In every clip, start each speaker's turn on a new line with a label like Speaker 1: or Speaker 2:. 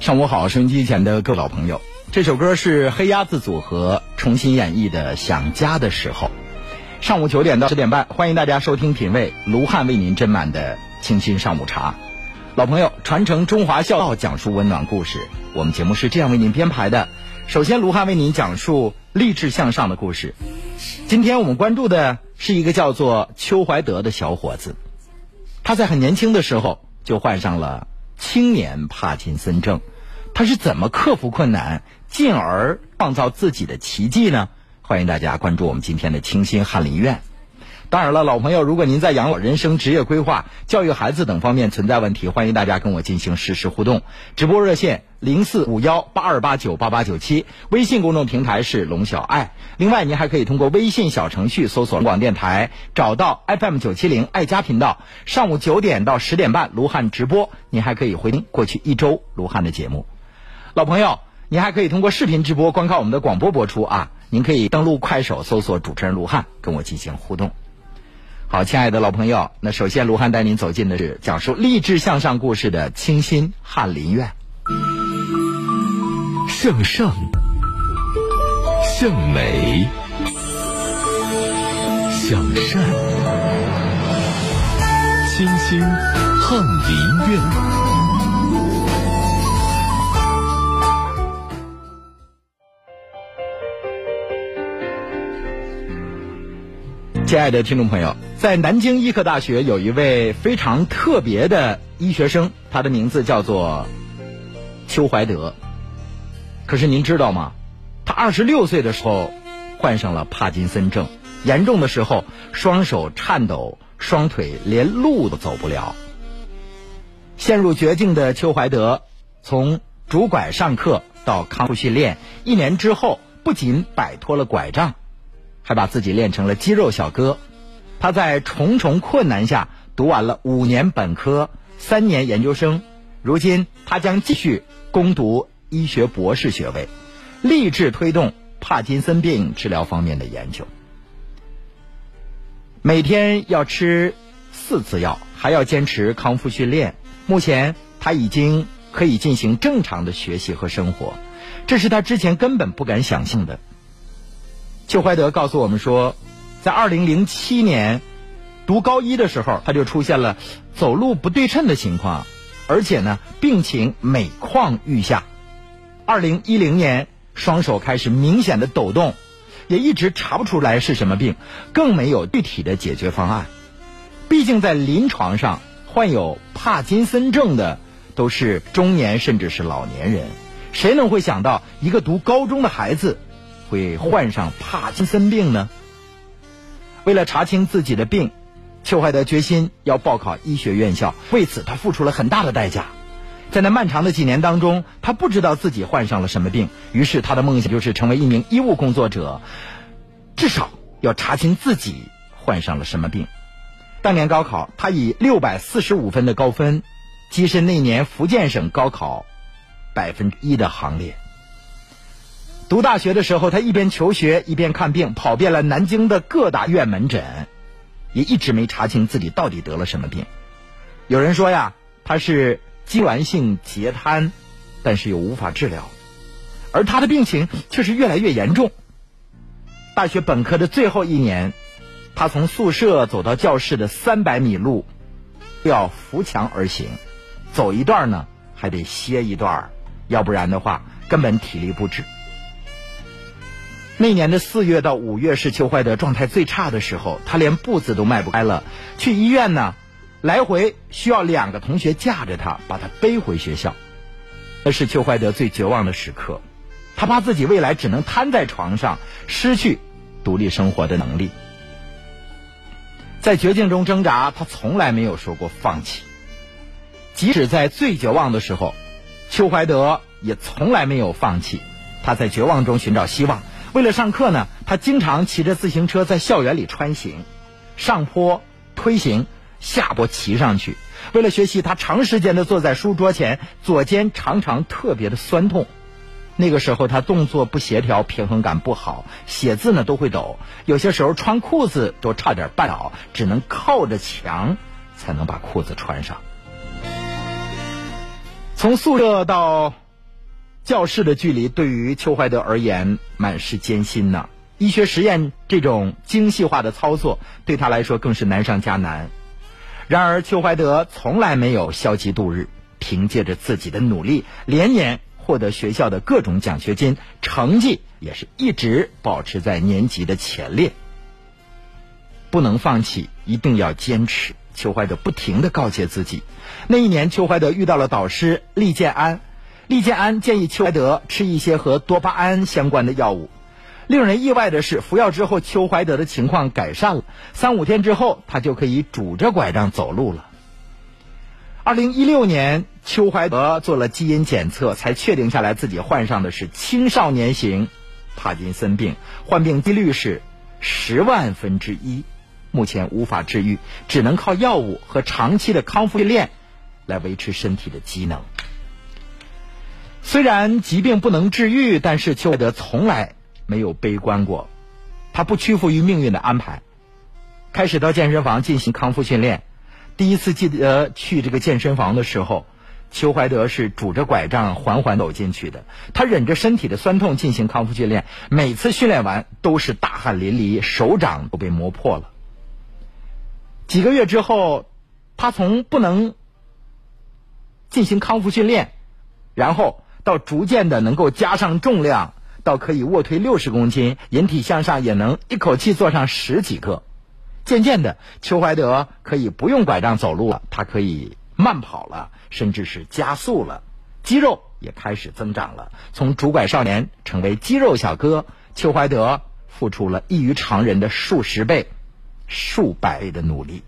Speaker 1: 上午好，收音机前的各位老朋友，这首歌是黑鸭子组合重新演绎的《想家的时候》。上午九点到十点半，欢迎大家收听品味卢汉为您斟满的清新上午茶。老朋友，传承中华孝道，讲述温暖故事。我们节目是这样为您编排的：首先，卢汉为您讲述励志向上的故事。今天我们关注的是一个叫做邱怀德的小伙子，他在很年轻的时候就患上了青年帕金森症。他是怎么克服困难，进而创造自己的奇迹呢？欢迎大家关注我们今天的清新翰林院。当然了，老朋友，如果您在养老、人生、职业规划、教育孩子等方面存在问题，欢迎大家跟我进行实时互动。直播热线零四五幺八二八九八八九七，微信公众平台是龙小爱。另外，您还可以通过微信小程序搜索龙广电台，找到 FM 九七零爱家频道。上午九点到十点半，卢汉直播，您还可以回听过去一周卢汉的节目。老朋友，您还可以通过视频直播观看我们的广播播出啊！您可以登录快手搜索主持人卢汉，跟我进行互动。好，亲爱的老朋友，那首先卢汉带您走进的是讲述励志向上故事的清新翰林院。
Speaker 2: 向上，向美，向善，清新翰林院。
Speaker 1: 亲爱的听众朋友，在南京医科大学有一位非常特别的医学生，他的名字叫做邱怀德。可是您知道吗？他二十六岁的时候患上了帕金森症，严重的时候双手颤抖，双腿连路都走不了。陷入绝境的邱怀德，从拄拐上课到康复训练，一年之后不仅摆脱了拐杖。还把自己练成了肌肉小哥，他在重重困难下读完了五年本科、三年研究生，如今他将继续攻读医学博士学位，立志推动帕金森病治疗方面的研究。每天要吃四次药，还要坚持康复训练。目前他已经可以进行正常的学习和生活，这是他之前根本不敢想象的。邱怀德告诉我们说，在二零零七年读高一的时候，他就出现了走路不对称的情况，而且呢，病情每况愈下。二零一零年，双手开始明显的抖动，也一直查不出来是什么病，更没有具体的解决方案。毕竟在临床上，患有帕金森症的都是中年甚至是老年人，谁能会想到一个读高中的孩子？会患上帕金森病呢？为了查清自己的病，邱怀德决心要报考医学院校。为此，他付出了很大的代价。在那漫长的几年当中，他不知道自己患上了什么病。于是，他的梦想就是成为一名医务工作者，至少要查清自己患上了什么病。当年高考，他以六百四十五分的高分，跻身那年福建省高考百分之一的行列。读大学的时候，他一边求学一边看病，跑遍了南京的各大院门诊，也一直没查清自己到底得了什么病。有人说呀，他是痉挛性截瘫，但是又无法治疗，而他的病情却是越来越严重。大学本科的最后一年，他从宿舍走到教室的三百米路，要扶墙而行，走一段呢还得歇一段，要不然的话根本体力不支。那年的四月到五月是邱怀德状态最差的时候，他连步子都迈不开了。去医院呢，来回需要两个同学架着他，把他背回学校。那是邱怀德最绝望的时刻，他怕自己未来只能瘫在床上，失去独立生活的能力。在绝境中挣扎，他从来没有说过放弃。即使在最绝望的时候，邱怀德也从来没有放弃。他在绝望中寻找希望。为了上课呢，他经常骑着自行车在校园里穿行，上坡推行，下坡骑上去。为了学习，他长时间的坐在书桌前，左肩常常特别的酸痛。那个时候他动作不协调，平衡感不好，写字呢都会抖，有些时候穿裤子都差点绊倒，只能靠着墙才能把裤子穿上。从宿舍到教室的距离对于邱怀德而言满是艰辛呢。医学实验这种精细化的操作对他来说更是难上加难。然而，邱怀德从来没有消极度日，凭借着自己的努力，连年获得学校的各种奖学金，成绩也是一直保持在年级的前列。不能放弃，一定要坚持。邱怀德不停的告诫自己。那一年，邱怀德遇到了导师厉建安，厉建安建议邱怀德吃一些和多巴胺相关的药物。令人意外的是，服药之后，邱怀德的情况改善了。三五天之后，他就可以拄着拐杖走路了。二零一六年，邱怀德做了基因检测，才确定下来自己患上的是青少年型帕金森病，患病几率是十万分之一，目前无法治愈，只能靠药物和长期的康复训练来维持身体的机能。虽然疾病不能治愈，但是邱怀德从来。没有悲观过，他不屈服于命运的安排，开始到健身房进行康复训练。第一次记得去这个健身房的时候，邱怀德是拄着拐杖缓缓走进去的。他忍着身体的酸痛进行康复训练，每次训练完都是大汗淋漓，手掌都被磨破了。几个月之后，他从不能进行康复训练，然后到逐渐的能够加上重量。到可以卧推六十公斤，引体向上也能一口气做上十几个。渐渐的，邱怀德可以不用拐杖走路了，他可以慢跑了，甚至是加速了，肌肉也开始增长了。从拄拐少年成为肌肉小哥，邱怀德付出了异于常人的数十倍、数百倍的努力。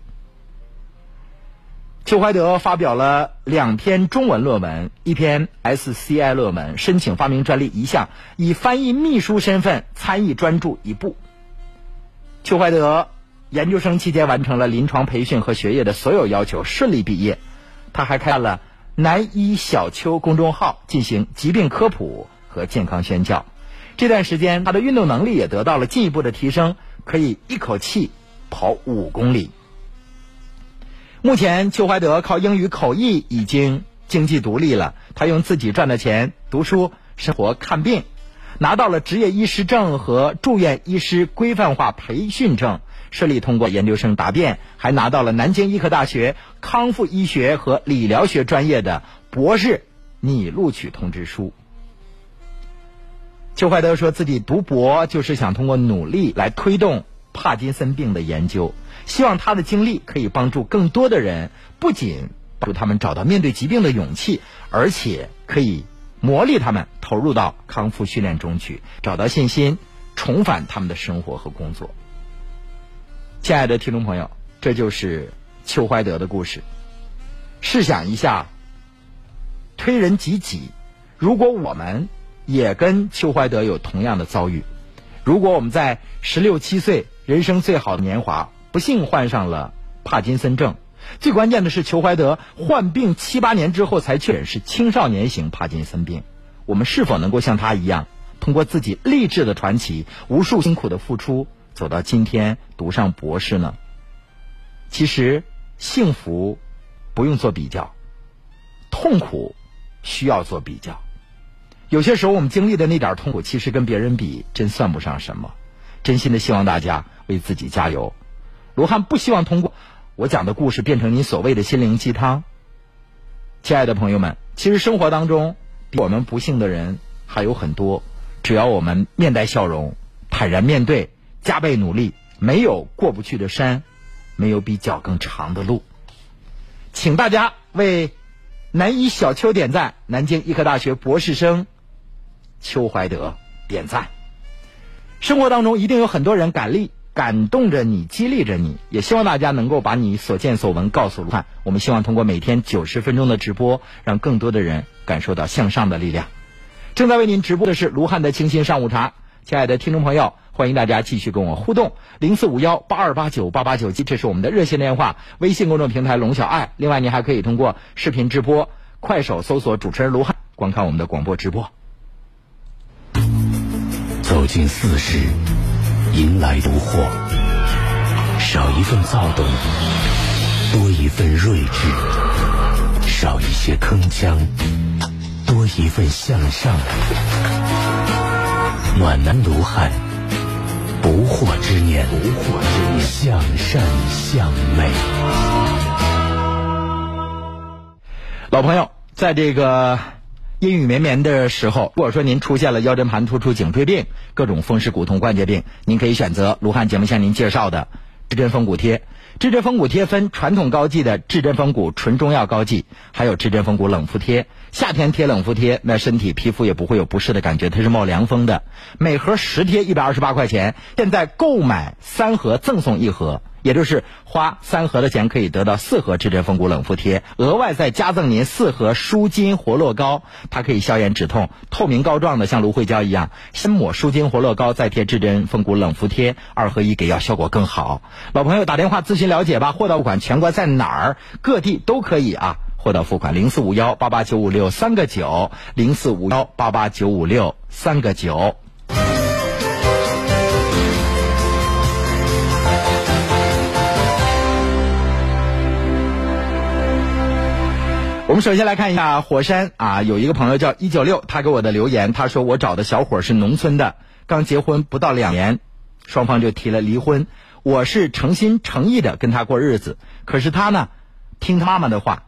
Speaker 1: 邱怀德发表了两篇中文论文，一篇 SCI 论文，申请发明专利一项，以翻译秘书身份参与专著一部。邱怀德研究生期间完成了临床培训和学业的所有要求，顺利毕业。他还开了“南医小邱”公众号，进行疾病科普和健康宣教。这段时间，他的运动能力也得到了进一步的提升，可以一口气跑五公里。目前，邱怀德靠英语口译已经经济独立了。他用自己赚的钱读书、生活、看病，拿到了执业医师证和住院医师规范化培训证，顺利通过研究生答辩，还拿到了南京医科大学康复医学和理疗学专业的博士拟录取通知书。邱怀德说自己读博就是想通过努力来推动帕金森病的研究。希望他的经历可以帮助更多的人，不仅帮助他们找到面对疾病的勇气，而且可以磨砺他们投入到康复训练中去，找到信心，重返他们的生活和工作。亲爱的听众朋友，这就是邱怀德的故事。试想一下，推人及己，如果我们也跟邱怀德有同样的遭遇，如果我们在十六七岁，人生最好的年华。不幸患上了帕金森症，最关键的是裘怀德患病七八年之后才确诊是青少年型帕金森病。我们是否能够像他一样，通过自己励志的传奇、无数辛苦的付出，走到今天读上博士呢？其实，幸福不用做比较，痛苦需要做比较。有些时候，我们经历的那点痛苦，其实跟别人比，真算不上什么。真心的希望大家为自己加油。罗汉不希望通过我讲的故事变成你所谓的心灵鸡汤。亲爱的朋友们，其实生活当中比我们不幸的人还有很多，只要我们面带笑容，坦然面对，加倍努力，没有过不去的山，没有比脚更长的路。请大家为南医小邱点赞，南京医科大学博士生邱怀德点赞。生活当中一定有很多人敢立。感动着你，激励着你，也希望大家能够把你所见所闻告诉卢汉。我们希望通过每天九十分钟的直播，让更多的人感受到向上的力量。正在为您直播的是卢汉的清新上午茶，亲爱的听众朋友，欢迎大家继续跟我互动，零四五幺八二八九八八九七，这是我们的热线电话。微信公众平台龙小爱，另外您还可以通过视频直播，快手搜索主持人卢汉，观看我们的广播直播。
Speaker 2: 走进四十。迎来不惑，少一份躁动，多一份睿智；少一些铿锵，多一份向上。暖男卢汉，不惑之年，不惑之年，向善向美。
Speaker 1: 老朋友，在这个阴雨绵绵的时候，如果说您出现了腰椎盘突出、颈椎病、各种风湿骨痛、关节病，您可以选择卢汉节目向您介绍的至臻风骨贴。至臻风骨贴分传统膏剂的至臻风骨纯中药膏剂，还有至臻风骨冷敷贴。夏天贴冷敷贴，那身体皮肤也不会有不适的感觉，它是冒凉风的。每盒十贴一百二十八块钱，现在购买三盒赠送一盒。也就是花三盒的钱可以得到四盒至臻风骨冷敷贴，额外再加赠您四盒舒筋活络膏，它可以消炎止痛，透明膏状的，像芦荟胶一样。先抹舒筋活络膏，再贴至臻风骨冷敷贴，二合一给药效果更好。老朋友打电话咨询了解吧，货到付款，全国在哪儿？各地都可以啊，货到付款，零四五幺八八九五六三个九，零四五幺八八九五六三个九。我们首先来看一下火山啊，有一个朋友叫一九六，他给我的留言，他说我找的小伙是农村的，刚结婚不到两年，双方就提了离婚。我是诚心诚意的跟他过日子，可是他呢，听他妈妈的话，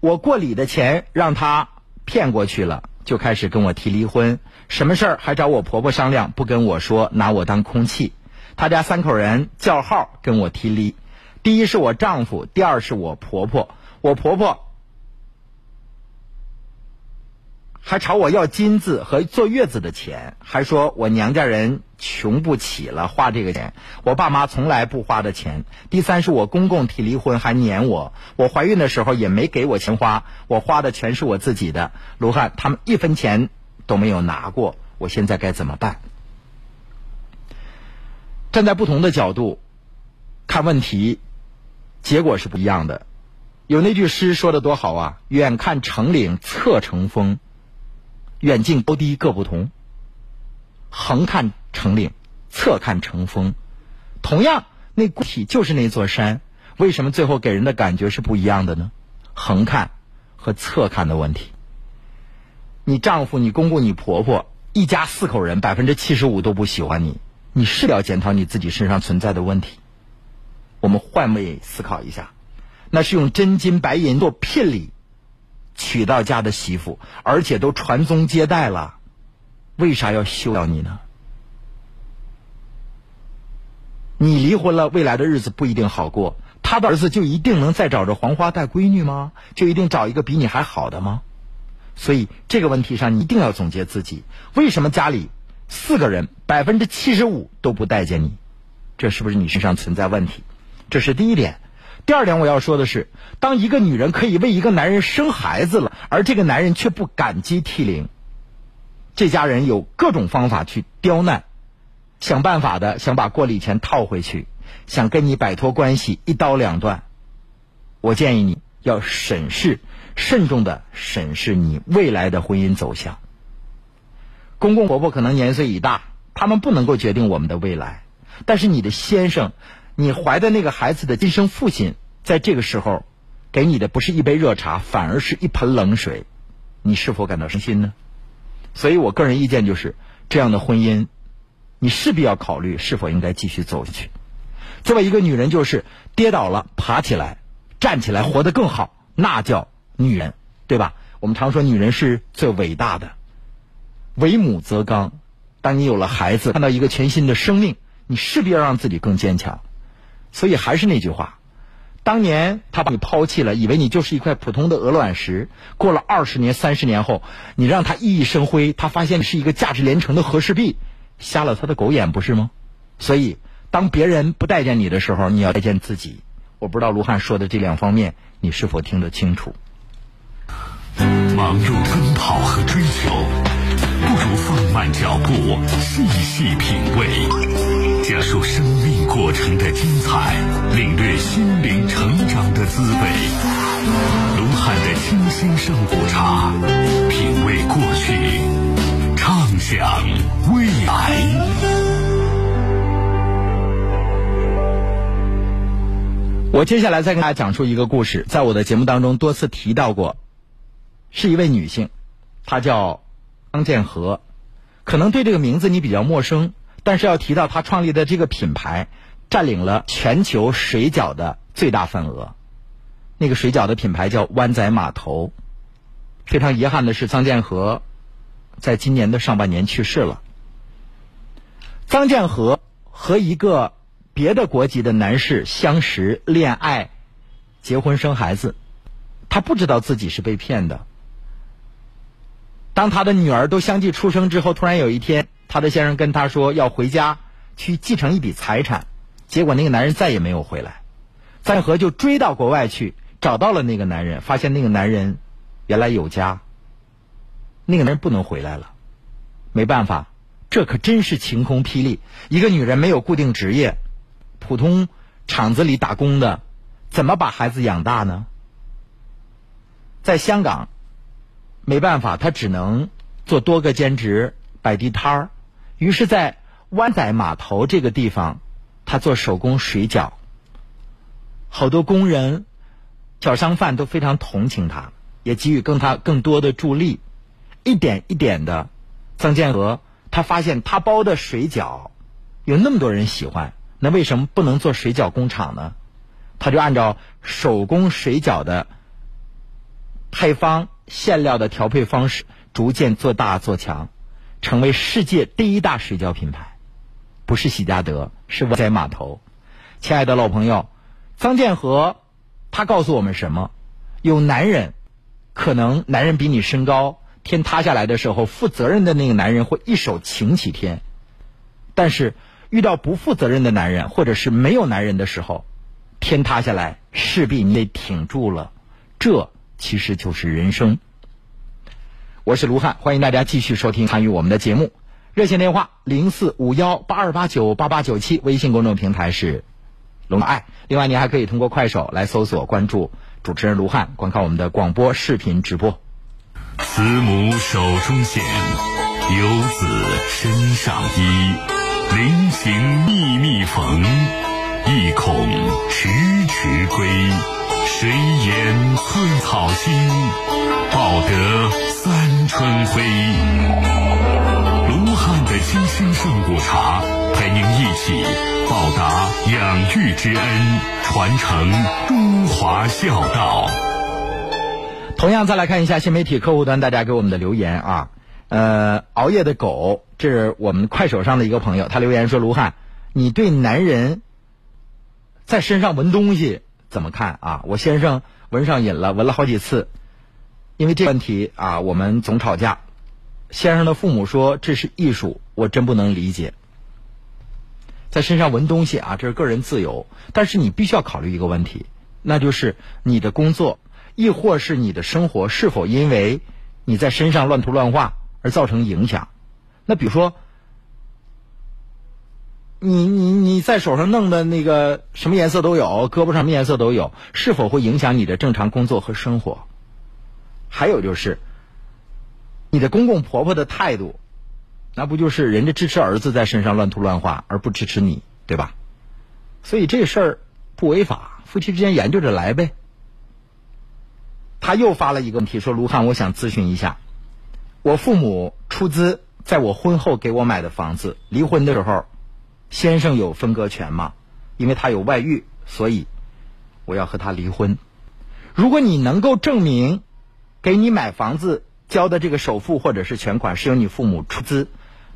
Speaker 1: 我过礼的钱让他骗过去了，就开始跟我提离婚，什么事儿还找我婆婆商量，不跟我说，拿我当空气。他家三口人叫号跟我提离，第一是我丈夫，第二是我婆婆，我婆婆。还朝我要金子和坐月子的钱，还说我娘家人穷不起了花这个钱，我爸妈从来不花的钱。第三是我公公提离婚还撵我，我怀孕的时候也没给我钱花，我花的全是我自己的。卢汉他们一分钱都没有拿过，我现在该怎么办？站在不同的角度看问题，结果是不一样的。有那句诗说的多好啊，远看成岭侧成峰。远近高低各不同，横看成岭，侧看成峰。同样，那固体就是那座山，为什么最后给人的感觉是不一样的呢？横看和侧看的问题。你丈夫、你公公、你婆婆，一家四口人，百分之七十五都不喜欢你，你是要检讨你自己身上存在的问题。我们换位思考一下，那是用真金白银做聘礼。娶到家的媳妇，而且都传宗接代了，为啥要休掉你呢？你离婚了，未来的日子不一定好过。他的儿子就一定能再找着黄花带闺女吗？就一定找一个比你还好的吗？所以这个问题上，你一定要总结自己：为什么家里四个人百分之七十五都不待见你？这是不是你身上存在问题？这是第一点。第二点我要说的是，当一个女人可以为一个男人生孩子了，而这个男人却不感激涕零，这家人有各种方法去刁难，想办法的想把过礼钱套回去，想跟你摆脱关系，一刀两断。我建议你要审视、慎重的审视你未来的婚姻走向。公公婆婆可能年岁已大，他们不能够决定我们的未来，但是你的先生。你怀的那个孩子的亲生父亲，在这个时候，给你的不是一杯热茶，反而是一盆冷水，你是否感到伤心呢？所以我个人意见就是，这样的婚姻，你势必要考虑是否应该继续走下去。作为一个女人，就是跌倒了爬起来，站起来活得更好，那叫女人，对吧？我们常说女人是最伟大的，为母则刚。当你有了孩子，看到一个全新的生命，你势必要让自己更坚强。所以还是那句话，当年他把你抛弃了，以为你就是一块普通的鹅卵石。过了二十年、三十年后，你让他熠熠生辉，他发现你是一个价值连城的和氏璧，瞎了他的狗眼不是吗？所以，当别人不待见你的时候，你要待见自己。我不知道卢汉说的这两方面，你是否听得清楚？
Speaker 2: 忙碌奔跑和追求，不如放慢脚步，细细品味，讲述生命。过程的精彩，领略心灵成长的滋味。卢汉的清新上古茶，品味过去，畅想未来。
Speaker 1: 我接下来再跟大家讲述一个故事，在我的节目当中多次提到过，是一位女性，她叫张建和，可能对这个名字你比较陌生，但是要提到他创立的这个品牌，占领了全球水饺的最大份额。那个水饺的品牌叫湾仔码头。非常遗憾的是，张建和在今年的上半年去世了。张建和和一个别的国籍的男士相识、恋爱、结婚、生孩子，他不知道自己是被骗的。当他的女儿都相继出生之后，突然有一天，他的先生跟他说要回家去继承一笔财产，结果那个男人再也没有回来。张建和就追到国外去，找到了那个男人，发现那个男人原来有家，那个男人不能回来了，没办法。这可真是晴空霹雳！一个女人没有固定职业，普通厂子里打工的，怎么把孩子养大呢？在香港，没办法，他只能做多个兼职，摆地摊儿。于是，在湾仔码头这个地方，他做手工水饺。好多工人、小商贩都非常同情他，也给予更他更多的助力。一点一点的，曾建和。他发现他包的水饺有那么多人喜欢，那为什么不能做水饺工厂呢？他就按照手工水饺的配方、馅料的调配方式，逐渐做大做强，成为世界第一大水饺品牌。不是喜家德，是湾仔码头。亲爱的老朋友，张建和他告诉我们什么？有男人，可能男人比你身高。天塌下来的时候，负责任的那个男人会一手擎起天；但是遇到不负责任的男人，或者是没有男人的时候，天塌下来势必你得挺住了。这其实就是人生。我是卢汉，欢迎大家继续收听参与我们的节目。热线电话零四五幺八二八九八八九七，微信公众平台是龙爱。另外，您还可以通过快手来搜索关注主持人卢汉，观看我们的广播视频直播。
Speaker 2: 慈母手中线，游子身上衣。临行密密缝，意恐迟迟归。谁言寸草心，报得三春晖。卢汉的金星圣果茶，陪您一起报答养育之恩，传承中华孝道。
Speaker 1: 同样，再来看一下新媒体客户端大家给我们的留言啊。呃，熬夜的狗，这是我们快手上的一个朋友，他留言说：“卢汉，你对男人在身上闻东西怎么看啊？我先生闻上瘾了，闻了好几次，因为这问题啊，我们总吵架。先生的父母说这是艺术，我真不能理解。在身上闻东西啊，这是个人自由，但是你必须要考虑一个问题，那就是你的工作。”亦或是你的生活是否因为你在身上乱涂乱画而造成影响？那比如说，你你你在手上弄的那个什么颜色都有，胳膊上什么颜色都有，是否会影响你的正常工作和生活？还有就是，你的公公婆婆的态度，那不就是人家支持儿子在身上乱涂乱画，而不支持你，对吧？所以这事儿不违法，夫妻之间研究着来呗。他又发了一个问题，说：“卢汉，我想咨询一下，我父母出资在我婚后给我买的房子，离婚的时候，先生有分割权吗？因为他有外遇，所以我要和他离婚。如果你能够证明，给你买房子交的这个首付或者是全款是由你父母出资，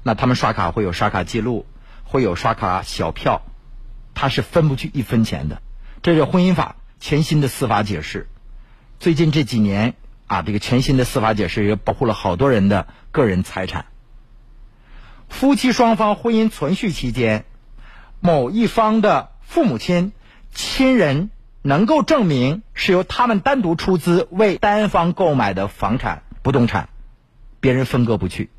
Speaker 1: 那他们刷卡会有刷卡记录，会有刷卡小票，他是分不去一分钱的。这是婚姻法全新的司法解释。”最近这几年啊，这个全新的司法解释也保护了好多人的个人财产。夫妻双方婚姻存续期间，某一方的父母亲、亲人能够证明是由他们单独出资为单方购买的房产、不动产，别人分割不去。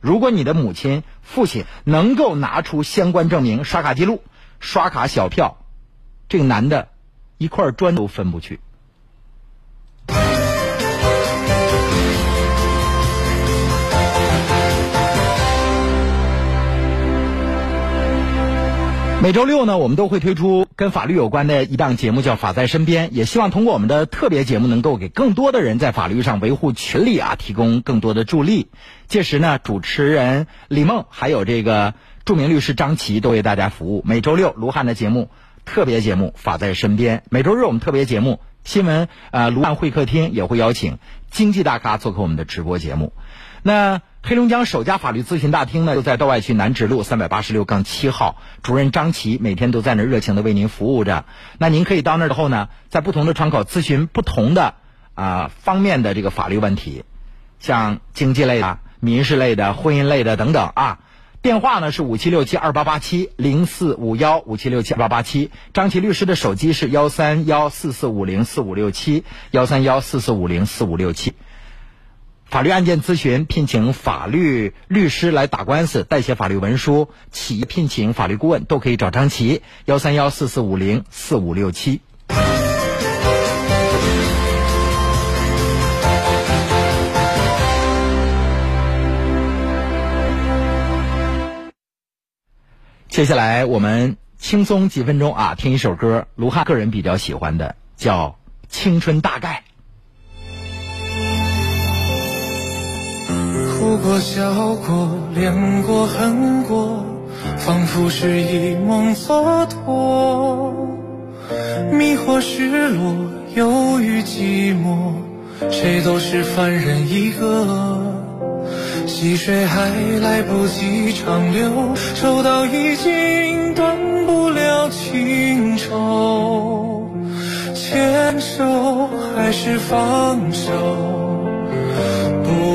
Speaker 1: 如果你的母亲、父亲能够拿出相关证明、刷卡记录、刷卡小票，这个男的一块砖都分不去。每周六呢，我们都会推出跟法律有关的一档节目，叫《法在身边》，也希望通过我们的特别节目，能够给更多的人在法律上维护权利啊，提供更多的助力。届时呢，主持人李梦还有这个著名律师张琪都为大家服务。每周六卢汉的节目特别节目《法在身边》，每周日我们特别节目新闻呃卢汉会客厅也会邀请经济大咖做客我们的直播节目。那。黑龙江首家法律咨询大厅呢，就在道外区南直路三百八十六杠七号。主任张琪每天都在那热情的为您服务着。那您可以到那儿之后呢，在不同的窗口咨询不同的啊方面的这个法律问题，像经济类的、民事类的、婚姻类的等等啊。电话呢是五七六七二八八七零四五幺五七六七二八八七。张琪律师的手机是幺三幺四四五零四五六七幺三幺四四五零四五六七。法律案件咨询，聘请法律律师来打官司、代写法律文书；企业聘请法律顾问都可以找张琪，幺三幺四四五零四五六七。接下来我们轻松几分钟啊，听一首歌，卢汉个人比较喜欢的，叫《青春大概》。
Speaker 3: 哭过，笑过，恋过，恨过，仿佛是一梦蹉跎。迷惑，失落，忧郁，寂寞，谁都是凡人一个。细水还来不及长流，抽刀已经断不了情愁。牵手还是放手，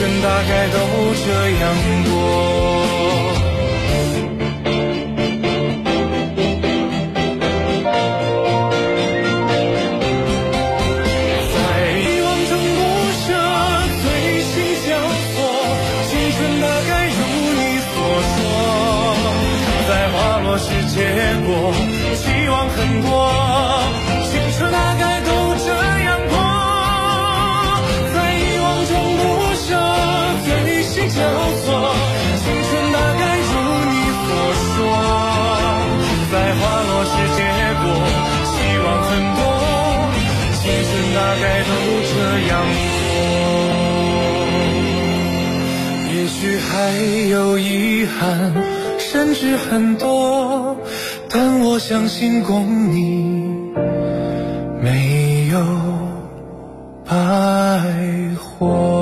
Speaker 3: 人大概都这样过。该都这样过，也许还有遗憾。甚至很多，但我相信共你没有白活。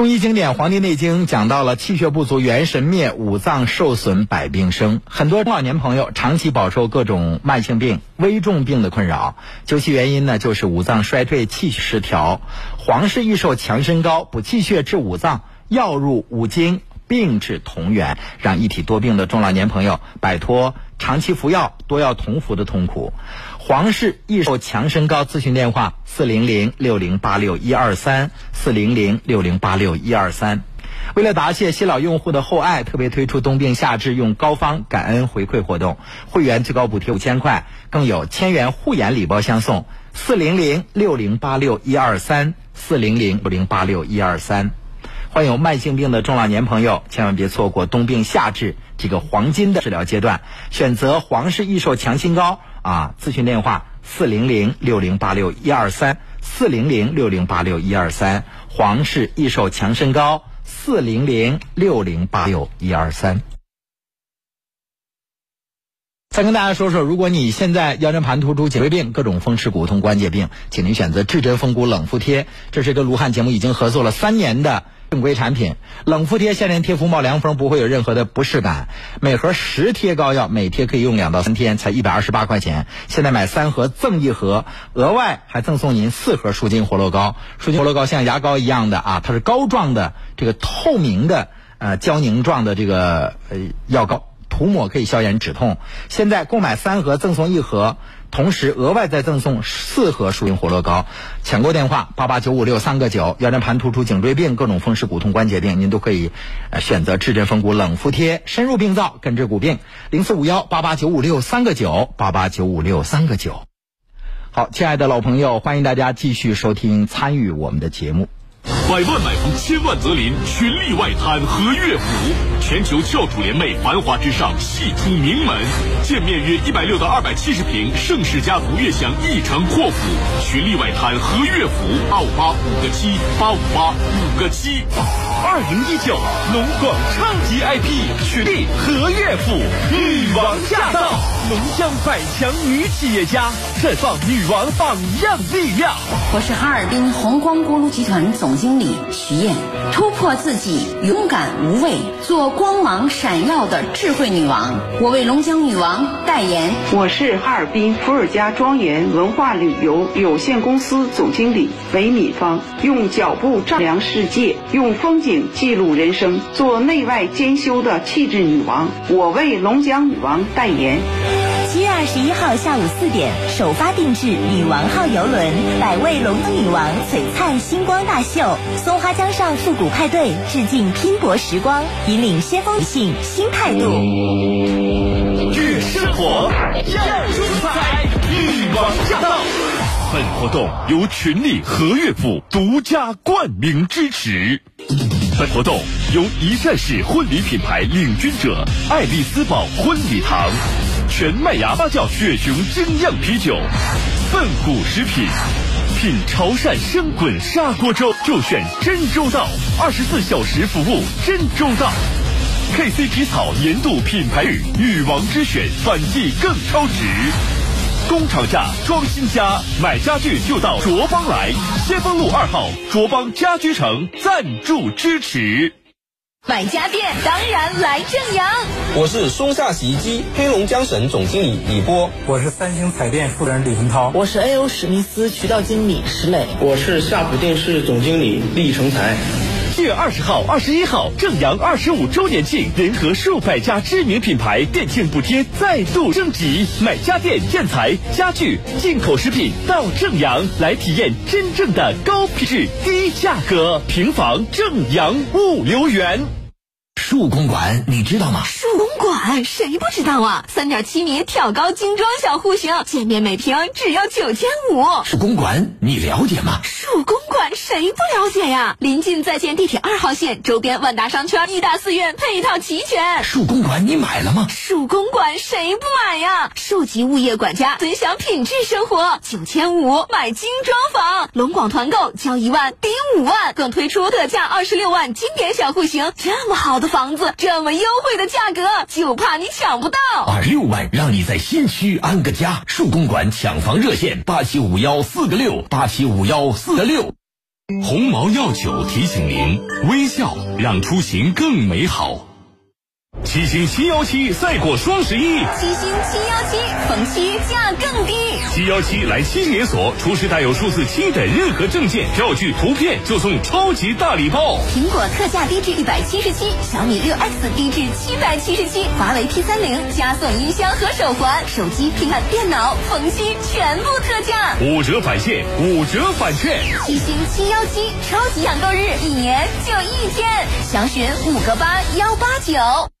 Speaker 1: 中医经典《黄帝内经》讲到了气血不足，元神灭，五脏受损，百病生。很多中老年朋友长期饱受各种慢性病、危重病的困扰，究其原因呢，就是五脏衰退、气血失调。黄氏益寿强身膏补气血、治五脏，药入五经，病治同源，让一体多病的中老年朋友摆脱长期服药、多药同服的痛苦。皇氏益寿强身膏咨询电话：四零零六零八六一二三四零零六零八六一二三。为了答谢新老用户的厚爱，特别推出冬病夏治用膏方感恩回馈活动，会员最高补贴五千块，更有千元护眼礼包相送。四零零六零八六一二三四零零六零八六一二三。患有慢性病的中老年朋友，千万别错过冬病夏治这个黄金的治疗阶段，选择皇氏益寿强心膏啊！咨询电话：四零零六零八六一二三四零零六零八六一二三。皇氏益寿强身膏。四零零六零八六一二三。再跟大家说说，如果你现在腰间盘突出、颈椎病、各种风湿骨痛关节病，请您选择至臻风骨冷敷贴。这是跟卢汉节目已经合作了三年的正规产品。冷敷贴现连贴敷冒凉风，不会有任何的不适感。每盒十贴膏药，每贴可以用两到三天，才一百二十八块钱。现在买三盒赠一盒，额外还赠送您四盒舒筋活络膏。舒筋活络膏像牙膏一样的啊，它是膏状的，这个透明的呃胶凝状的这个呃药膏。涂抹可以消炎止痛。现在购买三盒赠送一盒，同时额外再赠送四盒舒筋活络膏。抢购电话八八九五六三个九。腰间盘突出、颈椎病、各种风湿骨痛关节病，您都可以选择至臻风骨冷敷贴，深入病灶，根治骨病。零四五幺八八九五六三个九八八九五六三个九。好，亲爱的老朋友，欢迎大家继续收听参与我们的节目。
Speaker 4: 百万买房，千万择邻，群力外滩和悦府，全球翘楚联袂，繁华之上，系出名门。建面约一百六到二百七十平，盛世家族悦享一城阔府。群力外滩和悦府，八五八五个七，八五八五个七。二零一九龙广超级 IP，群力和悦府，女王驾到，龙江百强女企业家，绽放女王榜样力量。
Speaker 5: 我是哈尔滨红光锅炉集团总经理徐燕，突破自己，勇敢无畏，做光芒闪耀的智慧女王。我为龙江女王代言。
Speaker 6: 我是哈尔滨伏尔加庄园文化旅游有限公司总经理韦敏芳，用脚步丈量世界，用风景记录人生，做内外兼修的气质女王。我为龙江女王代言。
Speaker 7: 七月二十一号下午四点，首发定制女王号游轮，百位龙江女王璀璨星光大秀，松花江上复古派对，致敬拼搏时光，引领先锋女性新态度。
Speaker 4: 越生活要精彩，女王驾到！本活动由群力和悦府独家冠名支持。本活动由一站式婚礼品牌领军者爱丽丝堡婚礼堂。全麦芽发酵雪熊精酿啤酒，笨谷食品，品潮汕生滚砂锅粥就选真周到，二十四小时服务真周到。KC 皮草年度品牌日女王之选，反季更超值。工厂价装新家，买家具就到卓邦来，先锋路二号卓邦家居城赞助支持。
Speaker 7: 买家电当然来正阳。
Speaker 8: 我是松下洗衣机黑龙江省总经理李波，
Speaker 9: 我是三星彩电负责人李文涛，
Speaker 10: 我是 A.O. 史密斯渠道经理石磊，
Speaker 11: 我是夏普电视总经理厉成才。
Speaker 4: 月二十号、二十一号，正阳二十五周年庆，联合数百家知名品牌，店庆补贴再度升级，买家电、建材、家具、进口食品到正阳来体验真正的高品质、低价格。平房正阳物流园。
Speaker 12: 树公馆，你知道吗？
Speaker 7: 树公馆谁不知道啊？三点七米挑高精装小户型，见面每平只要九千五。
Speaker 12: 树公馆你了解吗？
Speaker 7: 树公馆谁不了解呀？临近在建地铁二号线，周边万达商圈、一大四院配套齐全。
Speaker 12: 树公馆你买了吗？
Speaker 7: 树公馆谁不买呀？树级物业管家，尊享品质生活，九千五买精装房，龙广团购交一万抵五万，更推出特价二十六万经典小户型，这么好的房。房子这么优惠的价格，就怕你抢不到。
Speaker 12: 二六万让你在新区安个家。树公馆抢房热线：八七五幺四个六八七五幺四个六。
Speaker 4: 鸿茅药酒提醒您：微笑让出行更美好。七星七幺七赛过双十一，
Speaker 7: 七星七幺七逢七价更低。
Speaker 4: 七幺七来青年所，出示带有数字七的任何证件、票据、图片，就送超级大礼包。
Speaker 7: 苹果特价低至一百七十七，小米六 X 低至七百七十七，华为 P 三零加送音箱和手环，手机、平板、电脑逢七全部特价，
Speaker 4: 五折返现，五折返券。
Speaker 7: 七星七幺七超级抢购日，一年就一天，详询五个八幺八九。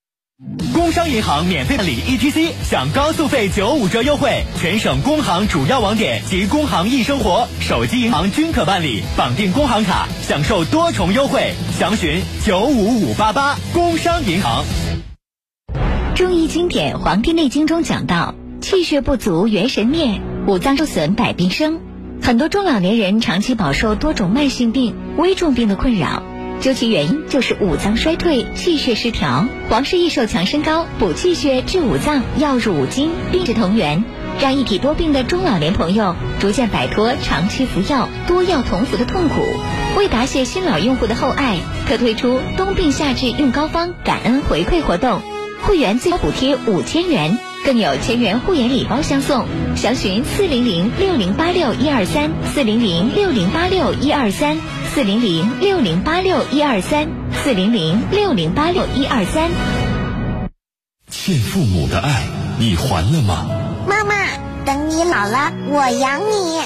Speaker 13: 工商银行免费办理 ETC，享高速费九五折优惠，全省工行主要网点及工行易生活手机银行均可办理，绑定工行卡享受多重优惠。详询九五五八八工商银行。
Speaker 14: 中医经典《黄帝内经》中讲到，气血不足元神灭，五脏受损百病生。很多中老年人长期饱受多种慢性病、危重病的困扰。究其原因，就是五脏衰退、气血失调。皇氏益寿强身膏补气血、治五脏，药入五经，病治同源，让一体多病的中老年朋友逐渐摆脱长期服药、多药同服的痛苦。为答谢新老用户的厚爱，特推出冬病夏治用膏方感恩回馈活动，会员最高补贴五千元，更有千元护眼礼包相送。详询四零零六零八六一二三四零零六零八六一二三。四零零六零八六一二三，四零零六零八六一二三。
Speaker 4: 欠父母的爱，你还了吗？
Speaker 15: 妈妈，等你老了，我养你。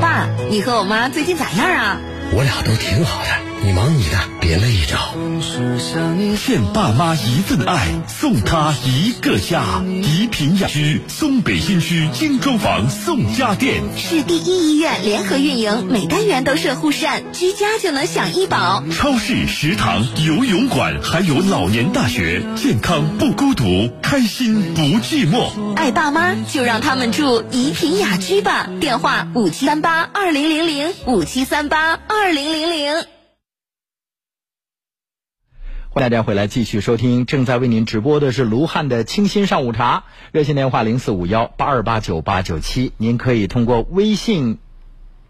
Speaker 12: 爸，你和我妈最近咋样啊？
Speaker 2: 我俩都挺好的，你忙你的，别累着。
Speaker 4: 欠爸妈一份爱，送他一个家。怡品雅居，松北新区精装房送家电，
Speaker 7: 市第一医院联合运营，每单元都设护士站，居家就能享医保。
Speaker 4: 超市、食堂、游泳馆，还有老年大学，健康不孤独，开心不寂寞。
Speaker 7: 爱爸妈，就让他们住怡品雅居吧。电话：五七三八二零零零五七三八二零零零。
Speaker 1: 大家回来继续收听，正在为您直播的是卢汉的清新上午茶，热线电话零四五幺八二八九八九七，您可以通过微信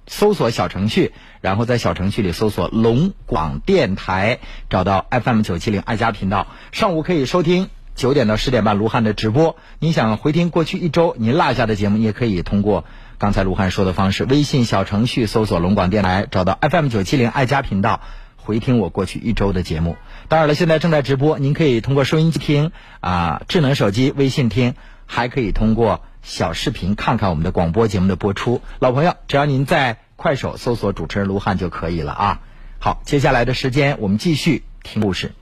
Speaker 1: 搜索小程序，然后在小程序里搜索龙广电台，找到 FM 九七零爱家频道，上午可以收听九点到十点半卢汉的直播。您想回听过去一周您落下的节目，也可以通过刚才卢汉说的方式，微信小程序搜索龙广电台，找到 FM 九七零爱家频道。回听我过去一周的节目，当然了，现在正在直播，您可以通过收音机听啊，智能手机微信听，还可以通过小视频看看我们的广播节目的播出。老朋友，只要您在快手搜索主持人卢汉就可以了啊。好，接下来的时间我们继续听故事。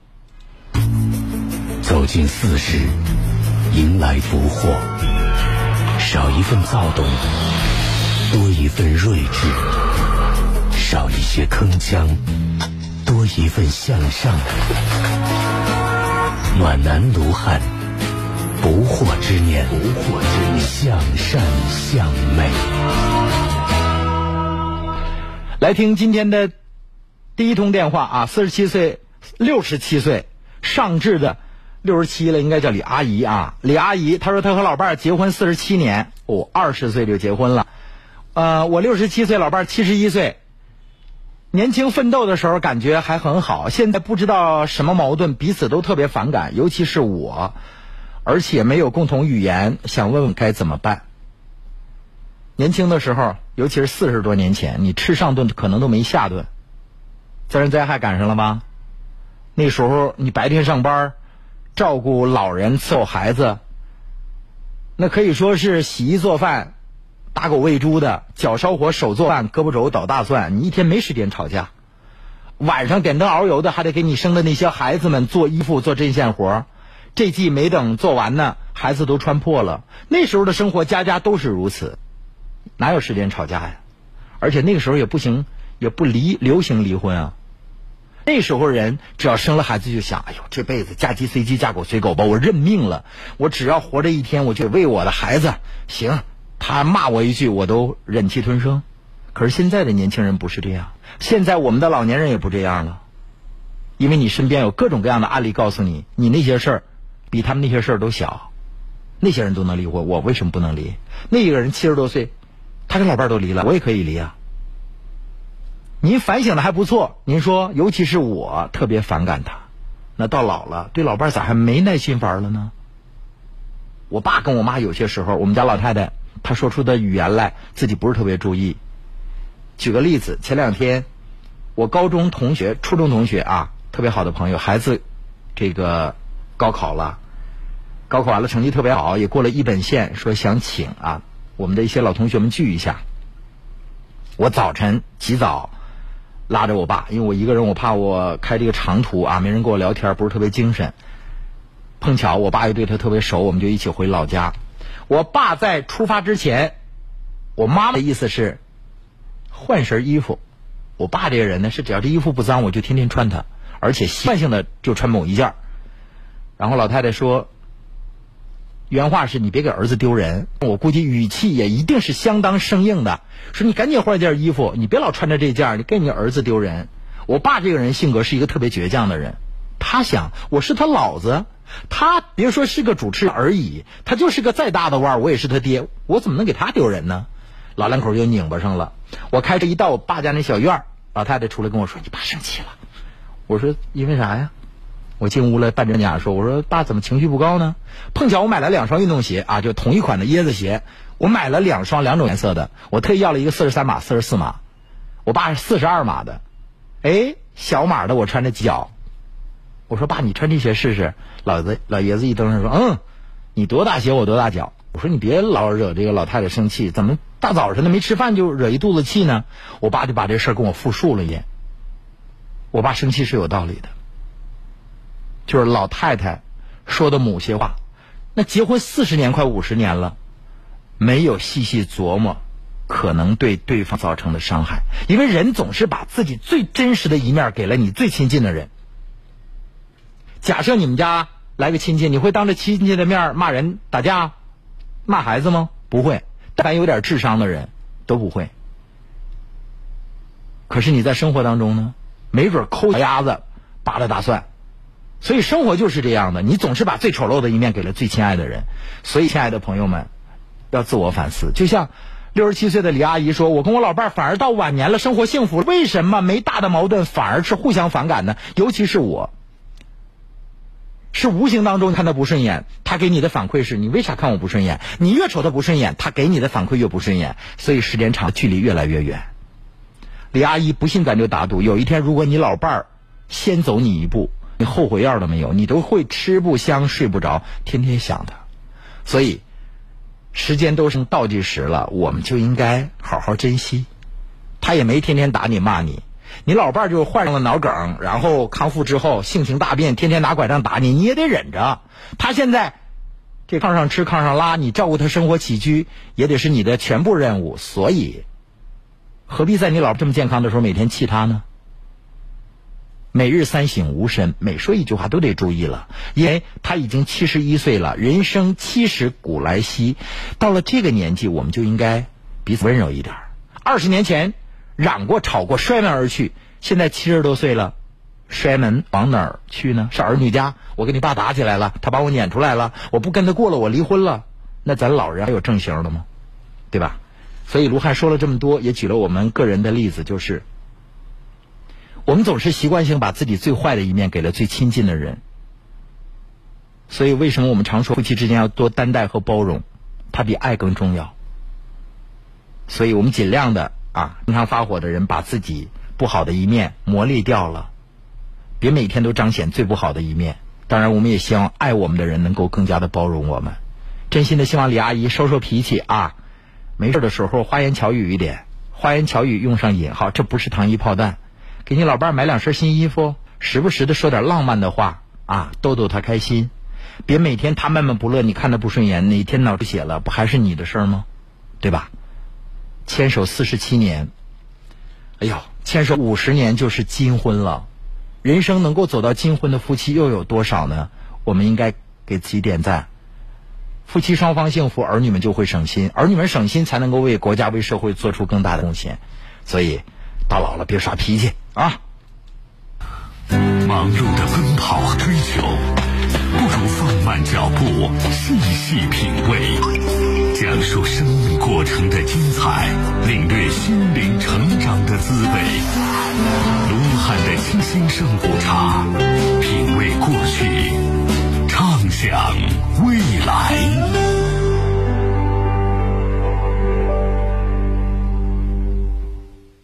Speaker 2: 走进四十，迎来不惑，少一份躁动，多一份睿智，少一些铿锵。多一份向上，暖男卢汉，不惑之年，不惑之年，向善向美。
Speaker 1: 来听今天的第一通电话啊，四十七岁，六十七岁，上至的六十七了，应该叫李阿姨啊，李阿姨，她说她和老伴儿结婚四十七年，哦，二十岁就结婚了，呃，我六十七岁，老伴儿七十一岁。年轻奋斗的时候感觉还很好，现在不知道什么矛盾，彼此都特别反感，尤其是我，而且没有共同语言，想问问该怎么办。年轻的时候，尤其是四十多年前，你吃上顿可能都没下顿，自然灾害赶上了吗？那时候你白天上班，照顾老人、伺候孩子，那可以说是洗衣做饭。打狗喂猪的，脚烧火手做饭，胳膊肘捣大蒜，你一天没时间吵架。晚上点灯熬油的，还得给你生的那些孩子们做衣服、做针线活这季没等做完呢，孩子都穿破了。那时候的生活，家家都是如此，哪有时间吵架呀？而且那个时候也不行，也不离流行离婚啊。那时候人只要生了孩子，就想：哎呦，这辈子嫁鸡随鸡，嫁狗随狗吧，我认命了。我只要活着一天，我就为我的孩子行。他骂我一句，我都忍气吞声。可是现在的年轻人不是这样，现在我们的老年人也不这样了。因为你身边有各种各样的案例，告诉你，你那些事儿比他们那些事儿都小。那些人都能离婚，我为什么不能离？那一个人七十多岁，他跟老伴儿都离了，我也可以离啊。您反省的还不错，您说，尤其是我特别反感他，那到老了，对老伴儿咋还没耐心法儿了呢？我爸跟我妈有些时候，我们家老太太他说出的语言来，自己不是特别注意。举个例子，前两天我高中同学、初中同学啊，特别好的朋友，孩子这个高考了，高考完了成绩特别好，也过了一本线，说想请啊我们的一些老同学们聚一下。我早晨起早拉着我爸，因为我一个人，我怕我开这个长途啊，没人跟我聊天，不是特别精神。碰巧我爸又对他特别熟，我们就一起回老家。我爸在出发之前，我妈妈的意思是换身衣服。我爸这个人呢，是只要这衣服不脏，我就天天穿它，而且习惯性的就穿某一件。然后老太太说。原话是你别给儿子丢人，我估计语气也一定是相当生硬的。说你赶紧换件衣服，你别老穿着这件，你给你儿子丢人。我爸这个人性格是一个特别倔强的人，他想我是他老子，他别说是个主持人而已，他就是个再大的腕儿，我也是他爹，我怎么能给他丢人呢？老两口就拧巴上了。我开车一到我爸家那小院儿老太太出来跟我说：“你爸生气了。”我说：“因为啥呀？”我进屋了，半真假说：“我说爸，怎么情绪不高呢？碰巧我买了两双运动鞋啊，就同一款的椰子鞋。我买了两双两种颜色的，我特意要了一个四十三码、四十四码。我爸是四十二码的，哎，小码的我穿着脚。我说爸，你穿这鞋试试。老子老爷子一登上说：嗯，你多大鞋我多大脚。我说你别老惹这个老太太生气，怎么大早上的没吃饭就惹一肚子气呢？我爸就把这事儿跟我复述了一遍。我爸生气是有道理的。”就是老太太说的某些话，那结婚四十年快五十年了，没有细细琢磨可能对对方造成的伤害，因为人总是把自己最真实的一面给了你最亲近的人。假设你们家来个亲戚，你会当着亲戚的面骂人、打架、骂孩子吗？不会，但凡有点智商的人都不会。可是你在生活当中呢，没准抠脚丫子、扒了大蒜。所以生活就是这样的，你总是把最丑陋的一面给了最亲爱的人。所以，亲爱的朋友们，要自我反思。就像六十七岁的李阿姨说：“我跟我老伴儿反而到晚年了，生活幸福了，为什么没大的矛盾，反而是互相反感呢？尤其是我，是无形当中看他不顺眼，他给你的反馈是你为啥看我不顺眼？你越瞅他不顺眼，他给你的反馈越不顺眼，所以时间长，距离越来越远。李阿姨不信，咱就打赌，有一天如果你老伴儿先走你一步。你后悔药都没有，你都会吃不香睡不着，天天想他。所以，时间都剩倒计时了，我们就应该好好珍惜。他也没天天打你骂你，你老伴儿就患上了脑梗，然后康复之后性情大变，天天拿拐杖打你，你也得忍着。他现在这炕上吃炕上拉，你照顾他生活起居也得是你的全部任务。所以，何必在你老这么健康的时候每天气他呢？每日三省吾身，每说一句话都得注意了，因为他已经七十一岁了。人生七十古来稀，到了这个年纪，我们就应该彼此温柔一点。二十年前嚷过、吵过、摔门而去，现在七十多岁了，摔门往哪儿去呢？是儿女家？我跟你爸打起来了，他把我撵出来了，我不跟他过了，我离婚了。那咱老人还有正形的吗？对吧？所以卢汉说了这么多，也举了我们个人的例子，就是。我们总是习惯性把自己最坏的一面给了最亲近的人，所以为什么我们常说夫妻之间要多担待和包容？它比爱更重要。所以我们尽量的啊，经常发火的人把自己不好的一面磨砺掉了，别每天都彰显最不好的一面。当然，我们也希望爱我们的人能够更加的包容我们。真心的希望李阿姨收收脾气啊，没事的时候花言巧语一点，花言巧语用上引号，这不是糖衣炮弹。给你老伴儿买两身新衣服，时不时的说点浪漫的话啊，逗逗他开心。别每天他闷闷不乐，你看他不顺眼，哪天脑出血了，不还是你的事儿吗？对吧？牵手四十七年，哎呦，牵手五十年就是金婚了。人生能够走到金婚的夫妻又有多少呢？我们应该给自己点赞。夫妻双方幸福，儿女们就会省心，儿女们省心才能够为国家、为社会做出更大的贡献。所以。到老了别耍脾气啊！
Speaker 2: 忙碌的奔跑和追求，不如放慢脚步，细细品味，讲述生命过程的精彩，领略心灵成长的滋味。卢。汉的清新上古茶，品味过去，畅想未来。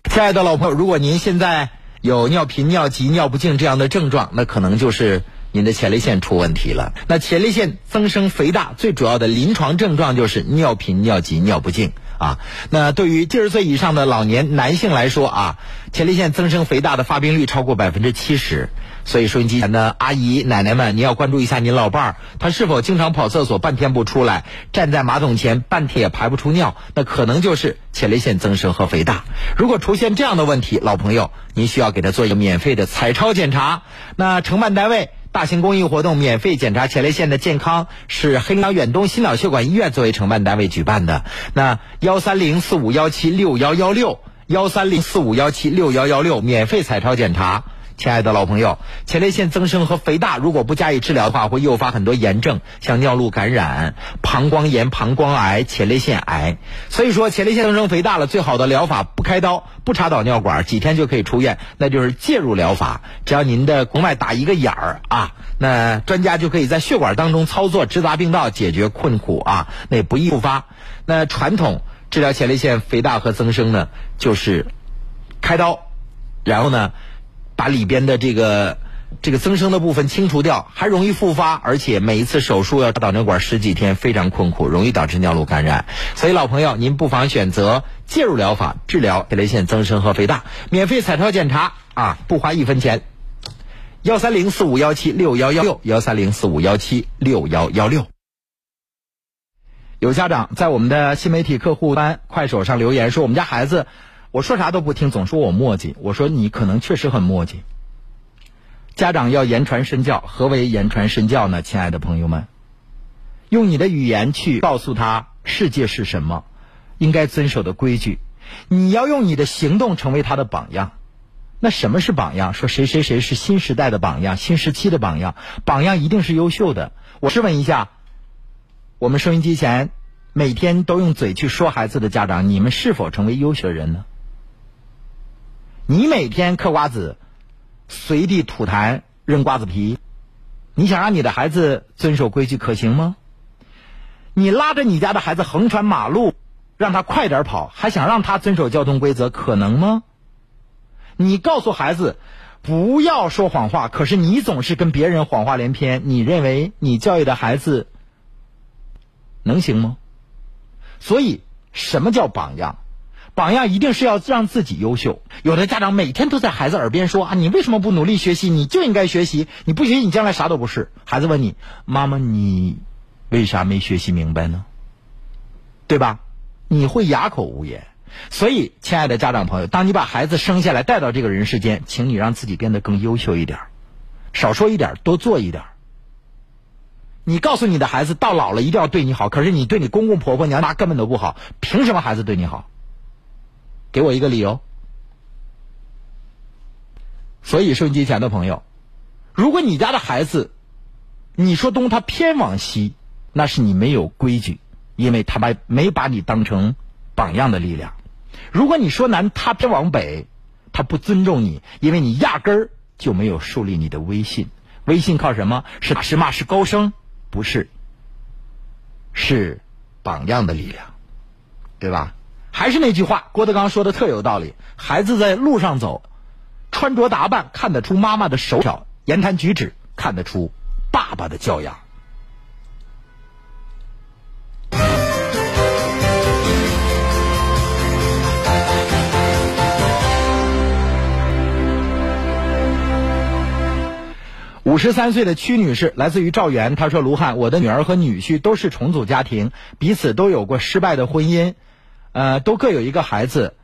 Speaker 1: 亲爱的老朋友，如果您现在有尿频、尿急、尿不尽这样的症状，那可能就是您的前列腺出问题了。那前列腺增生肥大最主要的临床症状就是尿频、尿急、尿不尽啊。那对于七十岁以上的老年男性来说啊，前列腺增生肥大的发病率超过百分之七十。所以收音机前的阿姨、奶奶们，你要关注一下您老伴儿，他是否经常跑厕所半天不出来，站在马桶前半天也排不出尿，那可能就是前列腺增生和肥大。如果出现这样的问题，老朋友，您需要给他做一个免费的彩超检查。那承办单位大型公益活动免费检查前列腺的健康，是黑龙江远东心脑血管医院作为承办单位举办的。那幺三零四五幺七六幺幺六，幺三零四五幺七六幺幺六，免费彩超检查。亲爱的老朋友，前列腺增生和肥大如果不加以治疗的话，会诱发很多炎症，像尿路感染、膀胱炎、膀胱癌、前列腺癌。所以说，前列腺增生肥大了，最好的疗法不开刀、不插导尿管，几天就可以出院，那就是介入疗法。只要您的宫外打一个眼儿啊，那专家就可以在血管当中操作，直达病灶，解决困苦啊，那也不易复发。那传统治疗前列腺肥大和增生呢，就是开刀，然后呢。把里边的这个这个增生的部分清除掉，还容易复发，而且每一次手术要打导尿管十几天，非常困苦，容易导致尿路感染。所以老朋友，您不妨选择介入疗法治疗前列腺增生和肥大，免费彩超检查啊，不花一分钱。幺三零四五幺七六幺幺六，幺三零四五幺七六幺幺六。有家长在我们的新媒体客户端快手上留言说，我们家孩子。我说啥都不听，总说我磨叽。我说你可能确实很磨叽。家长要言传身教，何为言传身教呢？亲爱的朋友们，用你的语言去告诉他世界是什么，应该遵守的规矩。你要用你的行动成为他的榜样。那什么是榜样？说谁谁谁是新时代的榜样，新时期的榜样，榜样一定是优秀的。我试问一下，我们收音机前每天都用嘴去说孩子的家长，你们是否成为优秀人呢？你每天嗑瓜子，随地吐痰扔瓜子皮，你想让你的孩子遵守规矩可行吗？你拉着你家的孩子横穿马路，让他快点跑，还想让他遵守交通规则可能吗？你告诉孩子不要说谎话，可是你总是跟别人谎话连篇，你认为你教育的孩子能行吗？所以，什么叫榜样？榜样一定是要让自己优秀。有的家长每天都在孩子耳边说啊，你为什么不努力学习？你就应该学习，你不学习，你将来啥都不是。孩子问你，妈妈，你为啥没学习明白呢？对吧？你会哑口无言。所以，亲爱的家长朋友，当你把孩子生下来带到这个人世间，请你让自己变得更优秀一点，少说一点，多做一点。你告诉你的孩子，到老了一定要对你好，可是你对你公公婆婆娘家根本都不好，凭什么孩子对你好？给我一个理由。所以收音机前的朋友，如果你家的孩子，你说东他偏往西，那是你没有规矩，因为他把没把你当成榜样的力量；如果你说南他偏往北，他不尊重你，因为你压根儿就没有树立你的威信。威信靠什么？是打是骂是高声？不是，是榜样的力量，对吧？还是那句话，郭德纲说的特有道理。孩子在路上走，穿着打扮看得出妈妈的手巧，言谈举止看得出爸爸的教养。五十三岁的屈女士来自于赵源，她说：“卢汉，我的女儿和女婿都是重组家庭，彼此都有过失败的婚姻。”呃，都各有一个孩子，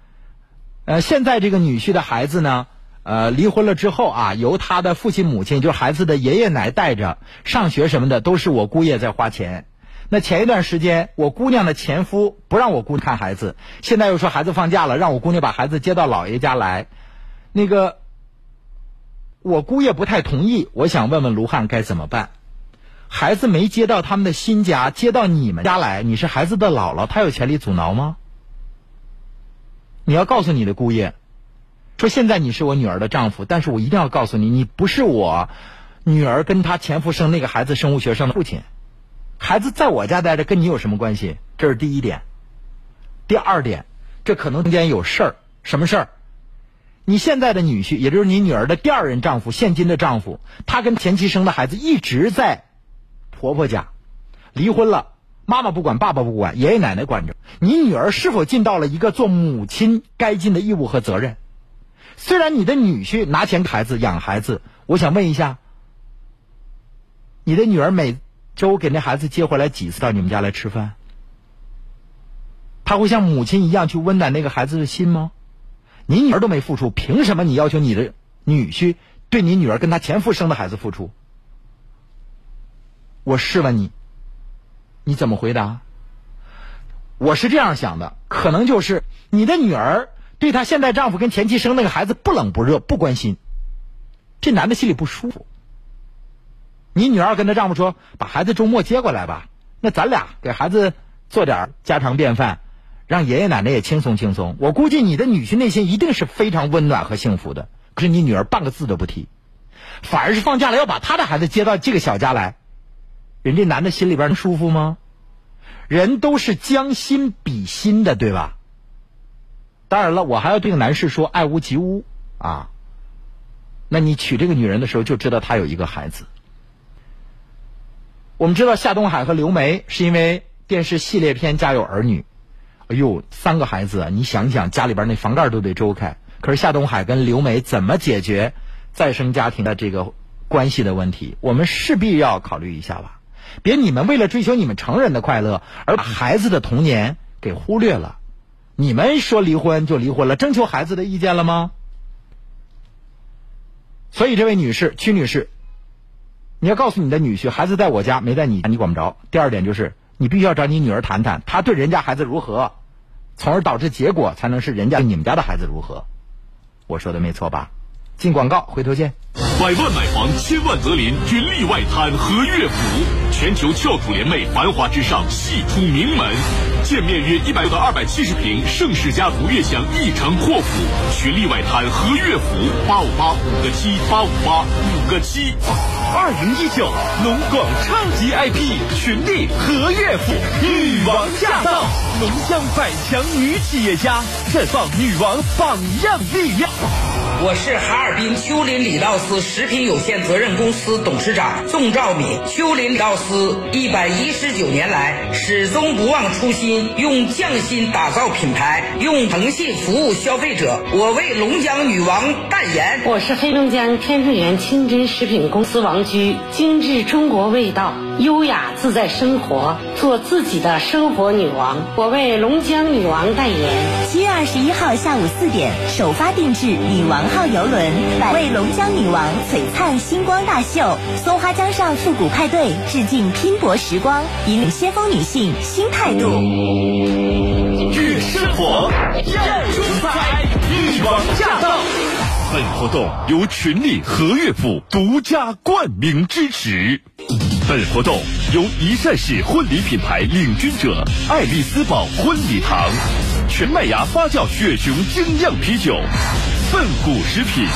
Speaker 1: 呃，现在这个女婿的孩子呢，呃，离婚了之后啊，由他的父亲母亲，就是孩子的爷爷奶带着上学什么的，都是我姑爷在花钱。那前一段时间，我姑娘的前夫不让我姑看孩子，现在又说孩子放假了，让我姑娘把孩子接到姥爷家来。那个，我姑爷不太同意，我想问问卢汉该怎么办？孩子没接到他们的新家，接到你们家来，你是孩子的姥姥，他有权利阻挠吗？你要告诉你的姑爷，说现在你是我女儿的丈夫，但是我一定要告诉你，你不是我女儿跟她前夫生那个孩子生物学生的父亲。孩子在我家待着，跟你有什么关系？这是第一点。第二点，这可能中间有事儿，什么事儿？你现在的女婿，也就是你女儿的第二任丈夫，现今的丈夫，他跟前妻生的孩子一直在婆婆家，离婚了，妈妈不管，爸爸不管，爷爷奶奶管着。你女儿是否尽到了一个做母亲该尽的义务和责任？虽然你的女婿拿钱给孩子养孩子，我想问一下，你的女儿每周给那孩子接回来几次到你们家来吃饭？他会像母亲一样去温暖那个孩子的心吗？你女儿都没付出，凭什么你要求你的女婿对你女儿跟他前夫生的孩子付出？我试问你，你怎么回答？我是这样想的，可能就是你的女儿对她现在丈夫跟前妻生那个孩子不冷不热不关心，这男的心里不舒服。你女儿跟她丈夫说：“把孩子周末接过来吧，那咱俩给孩子做点家常便饭，让爷爷奶奶也轻松轻松。”我估计你的女婿内心一定是非常温暖和幸福的，可是你女儿半个字都不提，反而是放假了要把他的孩子接到这个小家来，人这男的心里边舒服吗？人都是将心比心的，对吧？当然了，我还要对男士说：爱屋及乌啊。那你娶这个女人的时候，就知道她有一个孩子。我们知道夏东海和刘梅是因为电视系列片《家有儿女》，哎呦，三个孩子，你想想，家里边那房盖都得周开。可是夏东海跟刘梅怎么解决再生家庭的这个关系的问题？我们势必要考虑一下吧。别你们为了追求你们成人的快乐，而把孩子的童年给忽略了。你们说离婚就离婚了，征求孩子的意见了吗？所以，这位女士，屈女士，你要告诉你的女婿，孩子在我家，没在你家，你管不着。第二点就是，你必须要找你女儿谈谈，她对人家孩子如何，从而导致结果才能是人家你们家的孩子如何。我说的没错吧？进广告，回头见。
Speaker 2: 百万买房，千万择邻，君丽外滩和悦府，全球翘楚联袂，繁华之上，系出名门。建面约一百到二百七十平，盛世家族悦享一城阔府。群力外滩和悦府，八五八五个七，八五八五个七。
Speaker 4: 二零一九龙广超级 IP，群力和悦府，女王驾到，龙江百强女企业家，绽放女王榜样力量。
Speaker 16: 我是哈尔滨丘陵李道斯食品有限责任公司董事长宋兆敏。丘陵李道斯一百一十九年来始终不忘初心，用匠心打造品牌，用诚信服务消费者。我为龙江女王代言。
Speaker 17: 我是黑龙江天顺源清真食品公司王居，精致中国味道，优雅自在生活，做自己的生活女王。我为龙江女王代言。
Speaker 18: 七月二十一号下午四点，首发定制女王号游轮，为龙江女王璀璨星光大秀，松花江上复古派对，致敬拼搏时光，引领先锋女性新态度。
Speaker 4: 越生活要出彩，女王驾到！本活动由群力和悦府独家冠名支持。本活动由一善市婚礼品牌领军者爱丽丝堡婚礼堂。全麦芽发酵雪熊精酿啤酒，笨谷食品，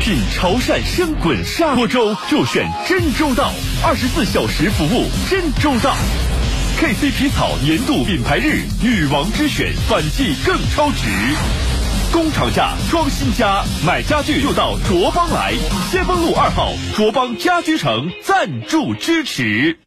Speaker 4: 品潮汕生滚砂锅粥就选真周到，二十四小时服务真周到。KC 皮草年度品牌日女王之选，反季更超值。工厂价装新家，买家具就到卓邦来，先锋路二号卓邦家居城赞助支持。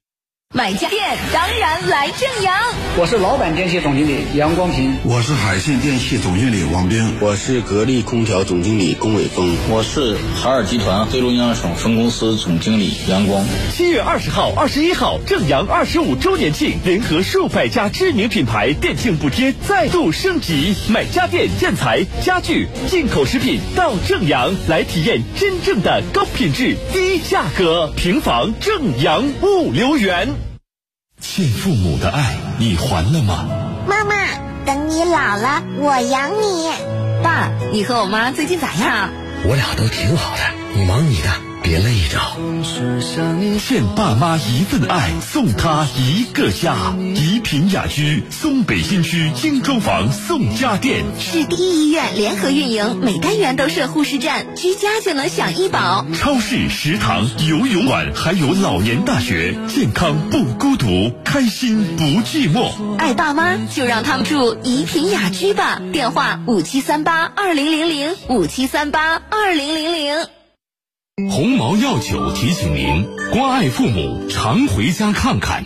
Speaker 7: 买家电当然来正阳。
Speaker 19: 我是老板电器总经理杨光平，
Speaker 20: 我是海信电器总经理王斌，
Speaker 21: 我是格力空调总经理龚伟峰，
Speaker 9: 我是海尔集团黑龙江省分公司总经理杨光。
Speaker 4: 七月二十号、二十一号，正阳二十五周年庆，联合数百家知名品牌，店庆补贴再度升级。买家电、建材、家具、进口食品到正阳来体验真正的高品质、低价格。平房正阳物流园。
Speaker 2: 欠父母的爱，你还了吗？
Speaker 15: 妈妈，等你老了，我养你。
Speaker 7: 爸，你和我妈最近咋样？
Speaker 12: 我俩都挺好的，你忙你的。
Speaker 2: 别累着。欠爸妈一份爱，送他一个家。怡品雅居，松北新区精装房送家电。
Speaker 7: 市第一医院联合运营，每单元都设护士站，居家就能享医保。
Speaker 2: 超市、食堂、游泳馆，还有老年大学，健康不孤独，开心不寂寞。
Speaker 7: 爱爸妈就让他们住怡品雅居吧，电话五七三八二零零零五七三八二零零零。
Speaker 2: 鸿茅药酒提醒您：关爱父母，常回家看看。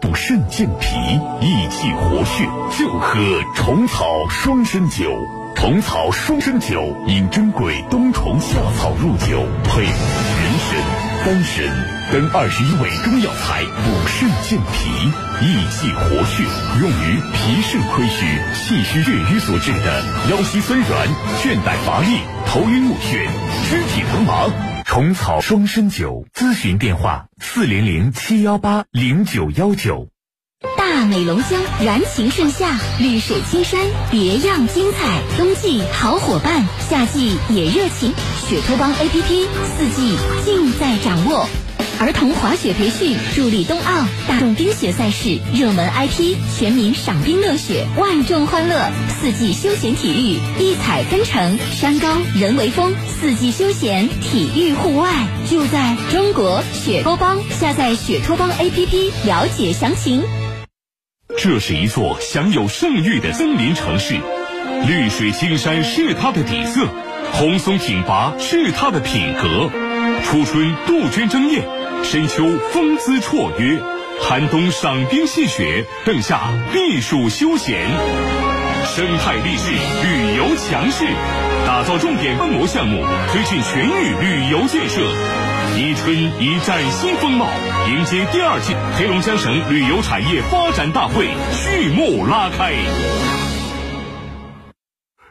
Speaker 2: 补肾健脾、益气活血，就喝虫草双参酒。虫草双参酒饮珍贵冬虫夏草入酒，配人参、丹参等二十一味中药材，补肾健脾、益气活血，用于脾肾亏虚、气虚血瘀所致的腰膝酸软、倦怠乏力、头晕目眩、肢体疼麻。虫草双参酒，咨询电话：四零零七幺八零九幺九。
Speaker 14: 大美龙江，燃情盛夏，绿水青山，别样精彩。冬季好伙伴，夏季也热情。雪托邦 APP，四季尽在掌握。儿童滑雪培训助力冬奥，大众冰雪赛事热门 IP，全民赏冰乐雪，万众欢乐。四季休闲体育，异彩纷呈，山高人为峰，四季休闲体育户外就在中国雪托邦。下载雪托邦 APP，了解详情。
Speaker 2: 这是一座享有盛誉的森林城市，绿水青山是它的底色，红松挺拔是它的品格。初春杜鹃争艳，深秋风姿绰约，寒冬赏冰戏雪，盛夏避暑休闲。生态励志，旅游强势，打造重点观摩项目，推进全域旅游建设。宜春以崭新风貌，迎接第二届黑龙江省旅游产业发展大会序幕拉开。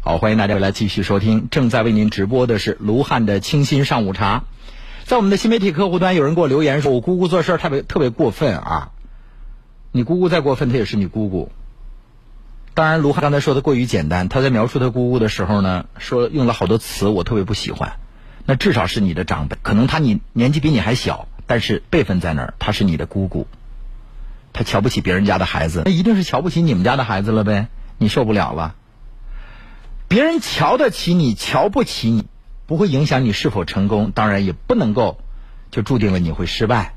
Speaker 1: 好，欢迎大家来继续收听，正在为您直播的是卢汉的清新上午茶。在我们的新媒体客户端，有人给我留言说，我姑姑做事特别特别过分啊！你姑姑再过分，她也是你姑姑。当然，卢汉刚才说的过于简单，他在描述他姑姑的时候呢，说用了好多词，我特别不喜欢。那至少是你的长辈，可能他你年纪比你还小，但是辈分在那儿，他是你的姑姑。他瞧不起别人家的孩子，那一定是瞧不起你们家的孩子了呗？你受不了了。别人瞧得起你，瞧不起你，不会影响你是否成功，当然也不能够就注定了你会失败。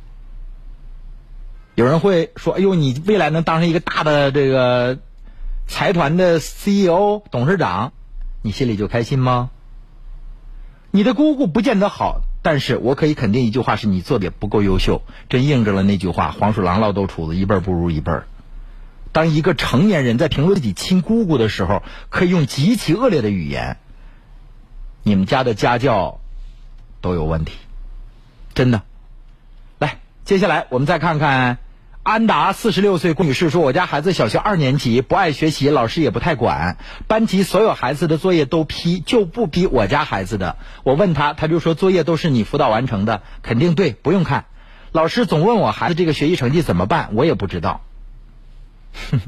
Speaker 1: 有人会说：“哎呦，你未来能当上一个大的这个财团的 CEO、董事长，你心里就开心吗？”你的姑姑不见得好，但是我可以肯定一句话：是你做的也不够优秀，真印证了那句话：“黄鼠狼落豆杵子，一辈不如一辈。”当一个成年人在评论自己亲姑姑的时候，可以用极其恶劣的语言。你们家的家教都有问题，真的。来，接下来我们再看看安达四十六岁郭女士说：“我家孩子小学二年级，不爱学习，老师也不太管，班级所有孩子的作业都批，就不批我家孩子的。我问他，他就说作业都是你辅导完成的，肯定对，不用看。老师总问我孩子这个学习成绩怎么办，我也不知道。”哼，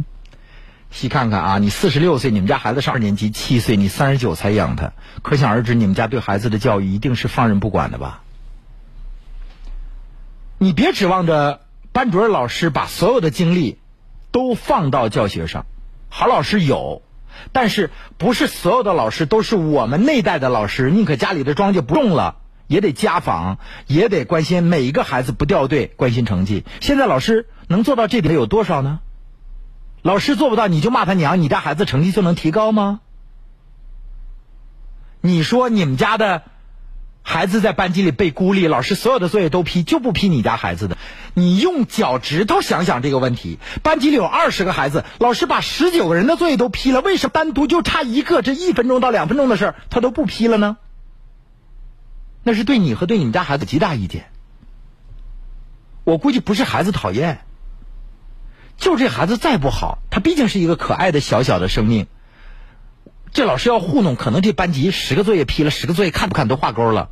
Speaker 1: 细看看啊！你四十六岁，你们家孩子上二年级，七岁，你三十九才养他，可想而知，你们家对孩子的教育一定是放任不管的吧？你别指望着班主任老师把所有的精力都放到教学上，好老师有，但是不是所有的老师都是我们那代的老师？宁可家里的庄稼不种了，也得家访，也得关心每一个孩子不掉队，关心成绩。现在老师能做到这点有多少呢？老师做不到，你就骂他娘，你家孩子成绩就能提高吗？你说你们家的孩子在班级里被孤立，老师所有的作业都批，就不批你家孩子的？你用脚趾头想想这个问题：班级里有二十个孩子，老师把十九个人的作业都批了，为什么单独就差一个？这一分钟到两分钟的事儿，他都不批了呢？那是对你和对你们家孩子极大意见。我估计不是孩子讨厌，就这孩子再不好，他毕竟是一个可爱的小小的生命。这老师要糊弄，可能这班级十个作业批了，十个作业看不看都画勾了。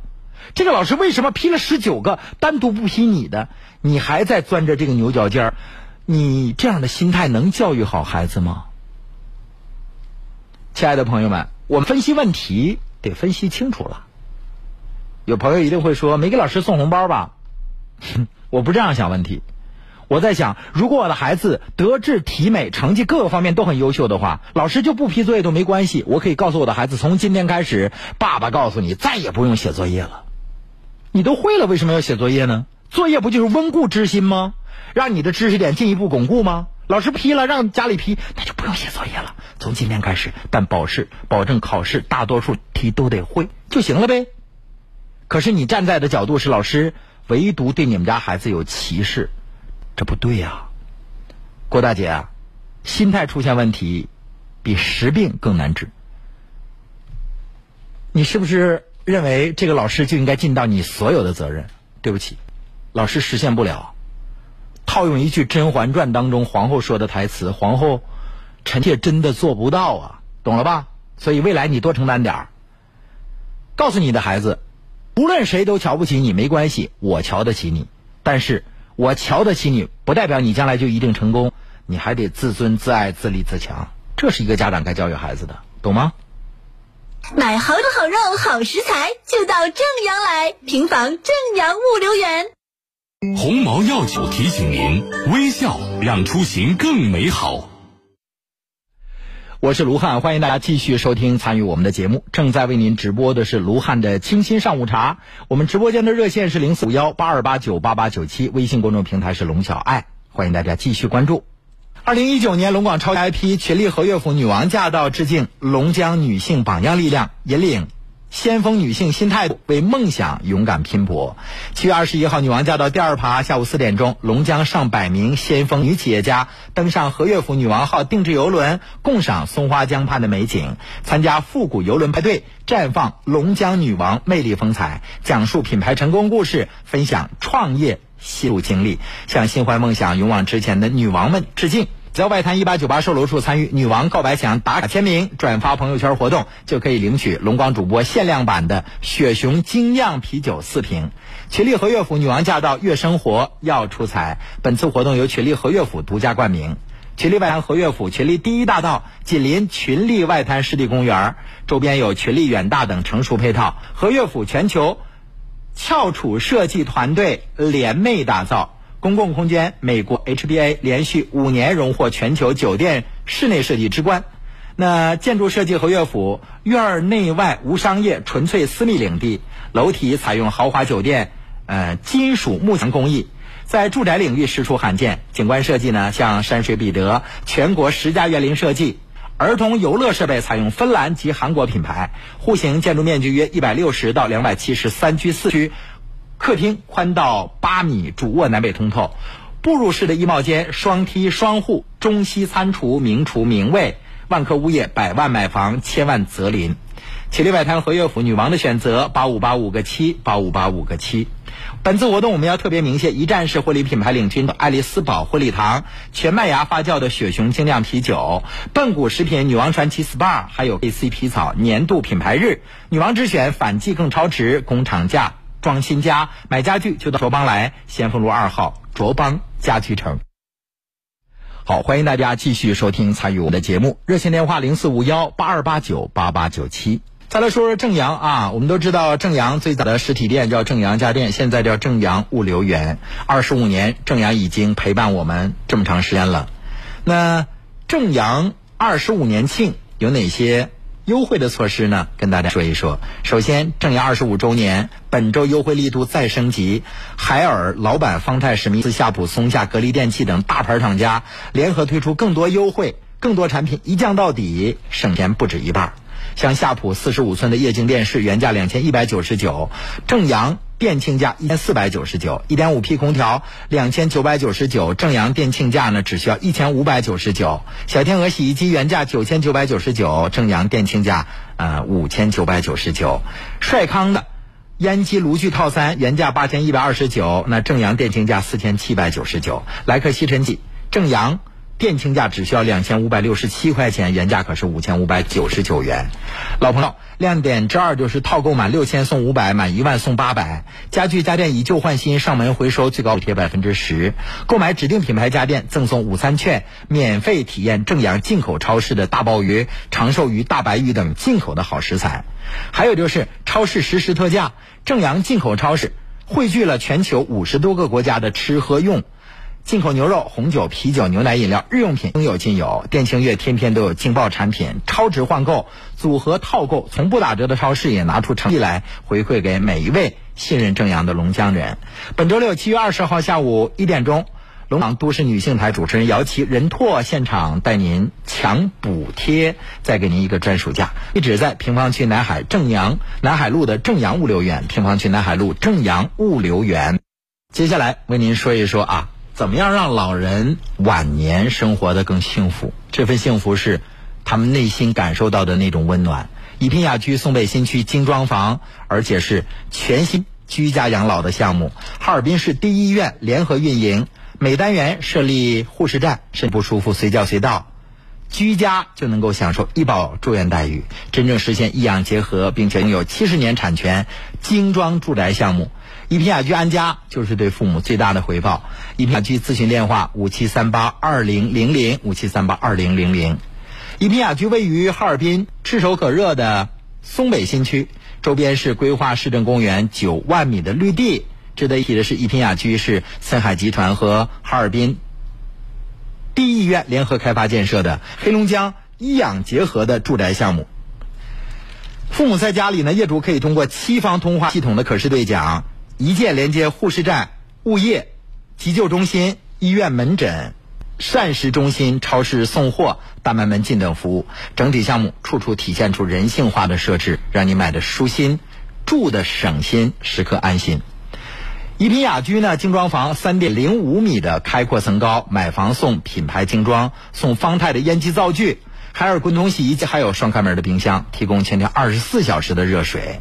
Speaker 1: 这个老师为什么批了十九个，单独不批你的？你还在钻着这个牛角尖儿？你这样的心态能教育好孩子吗？亲爱的朋友们，我们分析问题得分析清楚了。有朋友一定会说，没给老师送红包吧？我不这样想问题。我在想，如果我的孩子德智体美成绩各个方面都很优秀的话，老师就不批作业都没关系。我可以告诉我的孩子，从今天开始，爸爸告诉你，再也不用写作业了。你都会了，为什么要写作业呢？作业不就是温故知新吗？让你的知识点进一步巩固吗？老师批了，让家里批，那就不用写作业了。从今天开始，但保试保证考试大多数题都得会就行了呗。可是你站在的角度是老师，唯独对你们家孩子有歧视，这不对呀。郭大姐啊，心态出现问题，比实病更难治。你是不是认为这个老师就应该尽到你所有的责任？对不起，老师实现不了。套用一句《甄嬛传》当中皇后说的台词：“皇后，臣妾真的做不到啊，懂了吧？”所以未来你多承担点儿。告诉你的孩子，无论谁都瞧不起你没关系，我瞧得起你。但是我瞧得起你，不代表你将来就一定成功。你还得自尊、自爱、自立、自强，这是一个家长该教育孩子的，懂吗？
Speaker 18: 买好的好肉好食材，就到正阳来，平房正阳物流园。
Speaker 2: 鸿茅药酒提醒您：微笑让出行更美好。
Speaker 1: 我是卢汉，欢迎大家继续收听参与我们的节目。正在为您直播的是卢汉的清新上午茶。我们直播间的热线是零四五幺八二八九八八九七，微信公众平台是龙小爱，欢迎大家继续关注。二零一九年龙广超 IP 群力和乐府女王驾到，致敬龙江女性榜样力量，引领先锋女性新态度，为梦想勇敢拼搏。七月二十一号，女王驾到第二趴，下午四点钟，龙江上百名先锋女企业家登上和悦府女王号定制游轮，共赏松花江畔的美景，参加复古游轮派对，绽放龙江女王魅力风采，讲述品牌成功故事，分享创业。心路经历，向心怀梦想、勇往直前的女王们致敬。只要外滩一八九八售楼处参与女王告白墙打卡签名、转发朋友圈活动，就可以领取龙光主播限量版的雪熊精酿啤酒四瓶。群力和乐府女王驾到，悦生活要出彩。本次活动由群力和乐府独家冠名。群力外滩和乐府群力第一大道紧邻群力外滩湿地公园，周边有群力远大等成熟配套。和乐府全球。翘楚设计团队联袂打造公共空间，美国 HBA 连续五年荣获全球酒店室内设计之冠。那建筑设计和乐府院内外无商业，纯粹私密领地，楼体采用豪华酒店呃金属幕墙工艺，在住宅领域实属罕见。景观设计呢，像山水彼得，全国十佳园林设计。儿童游乐设备采用芬兰及韩国品牌，户型建筑面积约一百六十到两百七十三居四居，客厅宽到八米，主卧南北通透，步入式的衣帽间，双梯双户，中西餐厨，明厨明卫，万科物业百万买房，千万择邻。启力外滩和悦府女王的选择八五八五个七八五八五个七。本次活动我们要特别鸣谢一站式婚礼品牌领军的爱丽丝堡婚礼堂，全麦芽发酵的雪熊精酿啤酒，笨谷食品女王传奇 SPA，还有 AC 皮草年度品牌日，女王之选反季更超值，工厂价装新家买家具就到卓邦来，先锋路二号卓邦家具城。好，欢迎大家继续收听参与我们的节目，热线电话零四五幺八二八九八八九七。再来说说正阳啊，我们都知道正阳最早的实体店叫正阳家电，现在叫正阳物流园。二十五年，正阳已经陪伴我们这么长时间了。那正阳二十五年庆有哪些优惠的措施呢？跟大家说一说。首先，正阳二十五周年，本周优惠力度再升级，海尔、老板、方太、史密斯、夏普、松下、格力电器等大牌厂家联合推出更多优惠，更多产品一降到底，省钱不止一半。像夏普四十五寸的液晶电视原价两千一百九十九，正阳店庆价一千四百九十九；一点五 P 空调两千九百九十九，正阳店庆价呢只需要一千五百九十九；小天鹅洗衣机原价九千九百九十九，正阳店庆价呃五千九百九十九；帅康的烟机炉具套餐原价八千一百二十九，那正阳店庆价四千七百九十九。莱克吸尘器正阳店庆价只需要两千五百六十七块钱，原价可是五千五百九十九元。老朋友，亮点之二就是套购满六千送五百，满一万送八百。家具家电以旧换新，上门回收，最高补贴百分之十。购买指定品牌家电赠送午餐券，免费体验正阳进口超市的大鲍鱼、长寿鱼、大白鱼等进口的好食材。还有就是超市实时特价，正阳进口超市汇聚了全球五十多个国家的吃喝用。进口牛肉、红酒、啤酒、牛奶、饮料、日用品应有尽有。店庆月天天都有劲爆产品，超值换购、组合套购，从不打折的超市也拿出诚意来回馈给每一位信任正阳的龙江人。本周六七月二十号下午一点钟，龙岗都市女性台主持人姚琪、任拓现场带您抢补贴，再给您一个专属价。地址在平房区南海正阳南海路的正阳物流园，平房区南海路正阳物流园。接下来为您说一说啊。怎么样让老人晚年生活的更幸福？这份幸福是他们内心感受到的那种温暖。一品雅居松北新区精装房，而且是全新居家养老的项目。哈尔滨市第一医院联合运营，每单元设立护士站，身不舒服随叫随到，居家就能够享受医保住院待遇，真正实现医养结合，并且拥有七十年产权精装住宅项目。一品雅居安家就是对父母最大的回报。一品雅居咨询电话：五七三八二零零零五七三八二零零零。一品雅居位于哈尔滨炙手可热的松北新区，周边是规划市政公园九万米的绿地。值得一提的是，一品雅居是森海集团和哈尔滨第一医院联合开发建设的黑龙江医养结合的住宅项目。父母在家里呢，业主可以通过七方通话系统的可视对讲。一键连接护士站、物业、急救中心、医院门诊、膳食中心、超市送货、大卖门禁等服务，整体项目处处体现出人性化的设置，让你买的舒心，住的省心，时刻安心。一品雅居呢，精装房三点零五米的开阔层高，买房送品牌精装，送方太的烟机灶具，海尔滚筒洗衣机，还有双开门的冰箱，提供全天二十四小时的热水，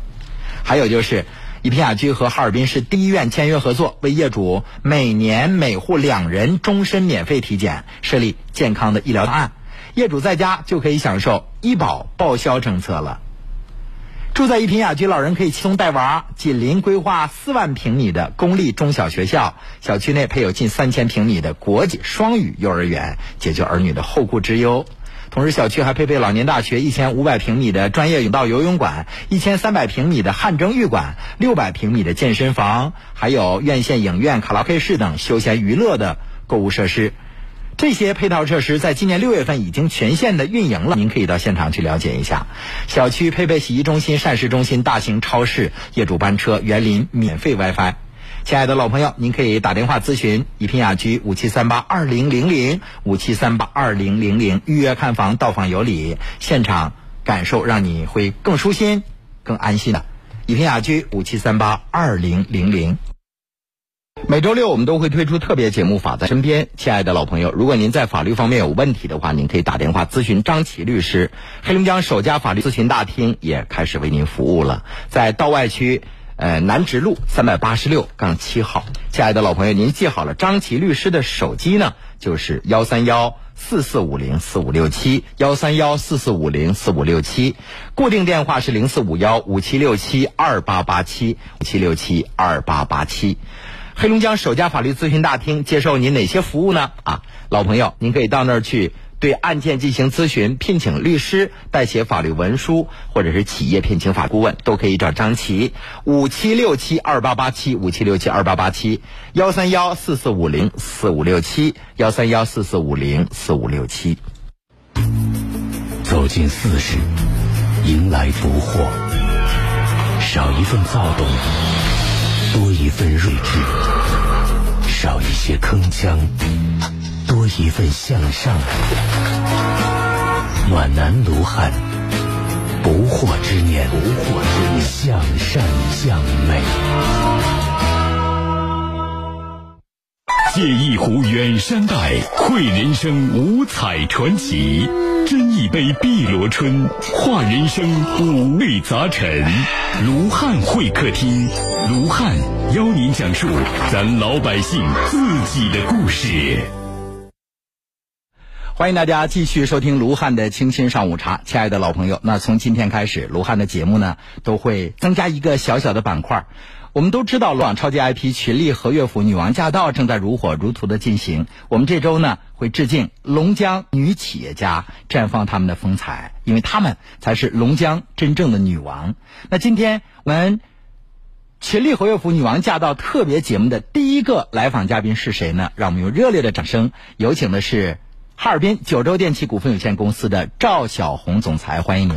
Speaker 1: 还有就是。一品雅居和哈尔滨市第一医院签约合作，为业主每年每户两人终身免费体检，设立健康的医疗档案，业主在家就可以享受医保报销政策了。住在一品雅居，老人可以轻松带娃，紧邻规划四万平米的公立中小学校，小区内配有近三千平米的国际双语幼儿园，解决儿女的后顾之忧。同时，小区还配备老年大学一千五百平米的专业泳道游泳馆、一千三百平米的汗蒸浴馆、六百平米的健身房，还有院线影院、卡拉 OK 室等休闲娱乐的购物设施。这些配套设施在今年六月份已经全线的运营了，您可以到现场去了解一下。小区配备洗衣中心、膳食中心、大型超市、业主班车、园林、免费 WiFi。亲爱的老朋友，您可以打电话咨询一品雅居五七三八二零零零五七三八二零零零预约看房到访有礼，现场感受让你会更舒心、更安心的。一品雅居五七三八二零零零。每周六我们都会推出特别节目《法在身边》，亲爱的老朋友，如果您在法律方面有问题的话，您可以打电话咨询张琪律师。黑龙江首家法律咨询大厅也开始为您服务了，在道外区。呃，南直路三百八十六杠七号，亲爱的老朋友，您记好了，张琪律师的手机呢，就是幺三幺四四五零四五六七，幺三幺四四五零四五六七，固定电话是零四五幺五七六七二八八七五七六七二八八七。黑龙江首家法律咨询大厅接受您哪些服务呢？啊，老朋友，您可以到那儿去。对案件进行咨询，聘请律师代写法律文书，或者是企业聘请法顾问，都可以找张琪，五七六七二八八七五七六七二八八七幺三幺四四五零四五六七幺三幺四四五零四五六七。
Speaker 12: 走进四十，迎来不惑，少一份躁动，多一份睿智，少一些铿锵。多一份向上，暖男卢汉，不惑之年，不惑之年，向善向美。
Speaker 2: 借一壶远山黛，绘人生五彩传奇。斟一杯碧螺春，话人生五味杂陈。卢汉会客厅，卢汉邀您讲述咱老百姓自己的故事。
Speaker 1: 欢迎大家继续收听卢汉的清新上午茶，亲爱的老朋友，那从今天开始，卢汉的节目呢都会增加一个小小的板块。我们都知道，罗网超级 IP 群力和乐府女王驾到正在如火如荼的进行。我们这周呢会致敬龙江女企业家，绽放她们的风采，因为她们才是龙江真正的女王。那今天我们群力活跃府女王驾到特别节目的第一个来访嘉宾是谁呢？让我们用热烈的掌声有请的是。哈尔滨九州电器股份有限公司的赵小红总裁，欢迎您，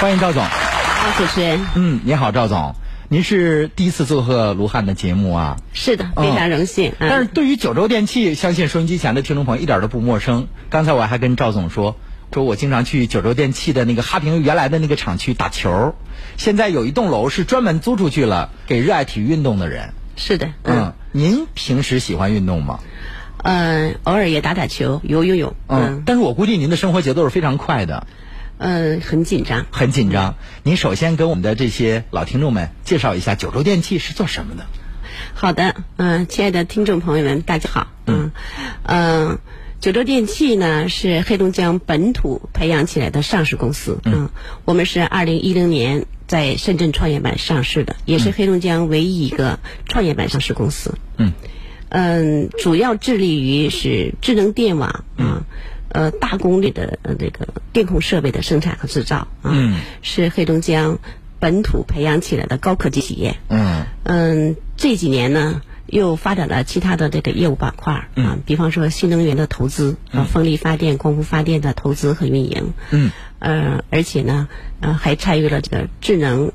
Speaker 1: 欢迎赵总。
Speaker 22: 好，主持人。
Speaker 1: 嗯，你好，赵总，您是第一次做客卢汉的节目啊？
Speaker 22: 是的，非常荣幸。
Speaker 1: 但是对于九州电器，相信收音机前的听众朋友一点都不陌生。刚才我还跟赵总说，说我经常去九州电器的那个哈平原来的那个厂区打球，现在有一栋楼是专门租出去了给热爱体育运动的人。
Speaker 22: 是的，
Speaker 1: 嗯，您平时喜欢运动吗？
Speaker 22: 嗯，偶尔也打打球，游游泳。
Speaker 1: 嗯，但是我估计您的生活节奏是非常快的。
Speaker 22: 嗯，很紧张。
Speaker 1: 很紧张。您首先给我们的这些老听众们介绍一下九州电器是做什么的。
Speaker 22: 好的，嗯，亲爱的听众朋友们，大家好。嗯，嗯，九州电器呢是黑龙江本土培养起来的上市公司。嗯，我们是二零一零年在深圳创业板上市的，也是黑龙江唯一一个创业板上市公司。
Speaker 1: 嗯。
Speaker 22: 嗯，主要致力于是智能电网啊，呃，大功率的这个电控设备的生产和制造啊，是黑龙江本土培养起来的高科技企业。
Speaker 1: 嗯
Speaker 22: 嗯，这几年呢，又发展了其他的这个业务板块啊，比方说新能源的投资啊，风力发电、光伏发电的投资和运营。
Speaker 1: 嗯，
Speaker 22: 呃，而且呢，呃，还参与了这个智能。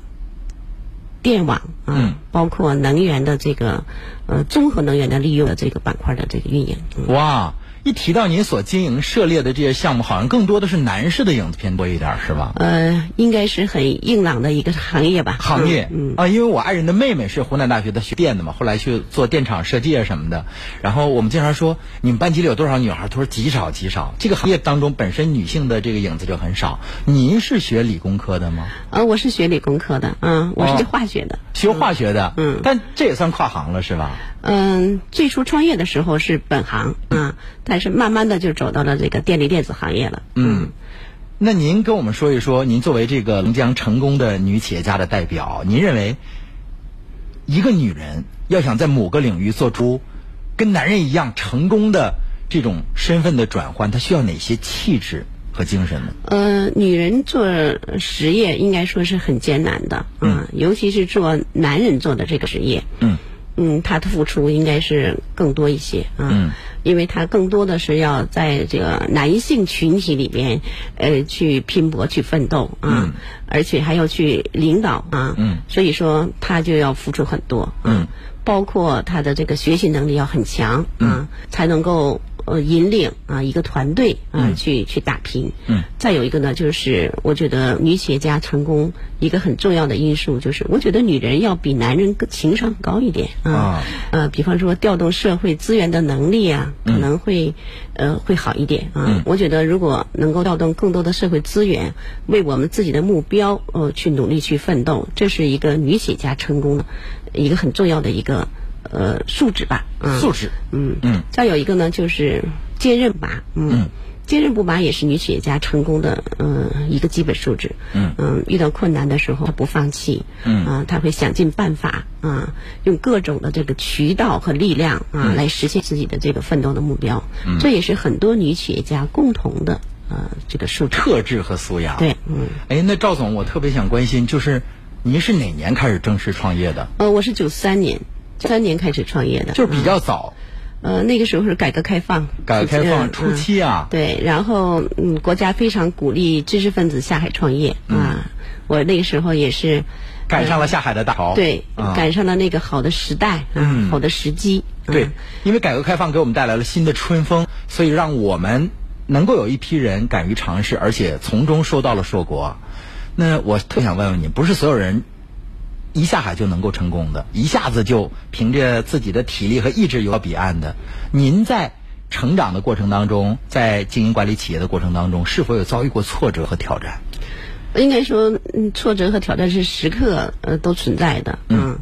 Speaker 22: 电网啊，包括能源的这个呃综合能源的利用的这个板块的这个运营。
Speaker 1: 哇，一提到您所经营涉猎的这些项目，好像更多的是男士的影子偏多一点，是吧？
Speaker 22: 呃，应该是很硬朗的一个行业吧。
Speaker 1: 行业，
Speaker 22: 嗯
Speaker 1: 啊，因为我爱人的妹妹是湖南大学的学电的嘛，后来去做电厂设计啊什么的。然后我们经常说，你们班级里有多少女孩？他说极少极少。这个行业当中本身女性的这个影子就很少。您是学理工科的吗？
Speaker 22: 呃，我是学理工科的，嗯，我是学化学的，
Speaker 1: 学化学的，
Speaker 22: 嗯，
Speaker 1: 但这也算跨行了是吧？
Speaker 22: 嗯，最初创业的时候是本行啊，但是慢慢的就走到了这个电力电子行业了。
Speaker 1: 嗯，那您跟我们说一说，您作为这个龙江成功的女企业家的代表，您认为一个女人要想在某个领域做出跟男人一样成功的这种身份的转换，她需要哪些气质和精神呢？
Speaker 22: 呃，女人做实业应该说是很艰难的，嗯，尤其是做男人做的这个职业，
Speaker 1: 嗯。
Speaker 22: 嗯，他的付出应该是更多一些啊，
Speaker 1: 嗯，
Speaker 22: 因为他更多的是要在这个男性群体里边，呃，去拼搏、去奋斗啊，而且还要去领导啊，
Speaker 1: 嗯，
Speaker 22: 所以说他就要付出很多，
Speaker 1: 嗯，
Speaker 22: 包括他的这个学习能力要很强啊，才能够。呃，引领啊一个团队啊去去打拼。
Speaker 1: 嗯。
Speaker 22: 再有一个呢，就是我觉得女企业家成功一个很重要的因素，就是我觉得女人要比男人情商高一点啊。呃，比方说调动社会资源的能力啊，可能会呃会好一点啊。
Speaker 1: 嗯。
Speaker 22: 我觉得如果能够调动更多的社会资源，为我们自己的目标呃去努力去奋斗，这是一个女企业家成功的一个很重要的一个。呃，素质吧，
Speaker 1: 素质，
Speaker 22: 嗯。
Speaker 1: 嗯，
Speaker 22: 再有一个呢，就是坚韧吧，嗯，坚韧不拔也是女企业家成功的嗯一个基本素质，
Speaker 1: 嗯。
Speaker 22: 嗯，遇到困难的时候她不放弃，
Speaker 1: 嗯。
Speaker 22: 啊，她会想尽办法啊，用各种的这个渠道和力量啊来实现自己的这个奋斗的目标，
Speaker 1: 嗯，
Speaker 22: 这也是很多女企业家共同的呃这个素质。
Speaker 1: 特质和素养，
Speaker 22: 对，嗯，
Speaker 1: 哎，那赵总，我特别想关心，就是您是哪年开始正式创业的？
Speaker 22: 呃，我是九三年。三年开始创业的，
Speaker 1: 就是比较早。
Speaker 22: 呃，那个时候是改革开放，
Speaker 1: 改革开放初期啊。
Speaker 22: 对，然后嗯，国家非常鼓励知识分子下海创业啊。我那个时候也是
Speaker 1: 赶上了下海的大潮，
Speaker 22: 对，赶上了那个好的时代，
Speaker 1: 嗯，
Speaker 22: 好的时机。
Speaker 1: 对，因为改革开放给我们带来了新的春风，所以让我们能够有一批人敢于尝试，而且从中收到了硕果。那我特想问问你，不是所有人。一下海就能够成功的，一下子就凭着自己的体力和意志游到彼岸的。您在成长的过程当中，在经营管理企业的过程当中，是否有遭遇过挫折和挑战？
Speaker 22: 应该说，嗯，挫折和挑战是时刻呃都存在的。嗯。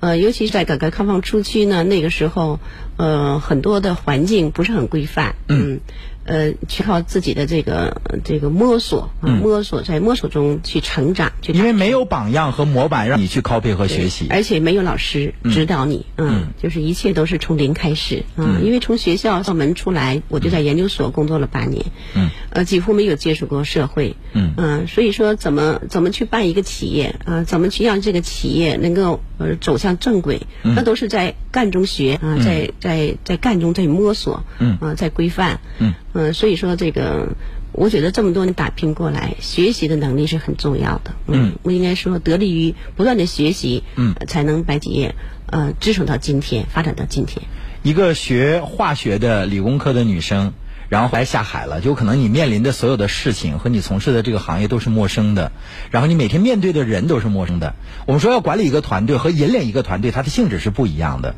Speaker 22: 呃，尤其是在改革开放初期呢，那个时候，呃，很多的环境不是很规范。嗯。呃，去靠自己的这个这个摸索，摸索在摸索中去成长。
Speaker 1: 因为没有榜样和模板让你去 copy 和学习，
Speaker 22: 而且没有老师指导你，嗯，就是一切都是从零开始，嗯，因为从学校校门出来，我就在研究所工作了八年，嗯，呃，几乎没有接触过社会，嗯，嗯，所以说怎么怎么去办一个企业啊，怎么去让这个企业能够呃走向正轨，那都是在干中学啊，在在在干中在摸索，嗯，啊，在规范，嗯。嗯，所以说这个，我觉得这么多年打拼过来，学习的能力是很重要的。嗯，我应该说得力于不断的学习，嗯，才能把企业呃支撑到今天，发展到今天。
Speaker 1: 一个学化学的理工科的女生，然后后来下海了，就可能你面临的所有的事情和你从事的这个行业都是陌生的，然后你每天面对的人都是陌生的。我们说要管理一个团队和引领一个团队，它的性质是不一样的，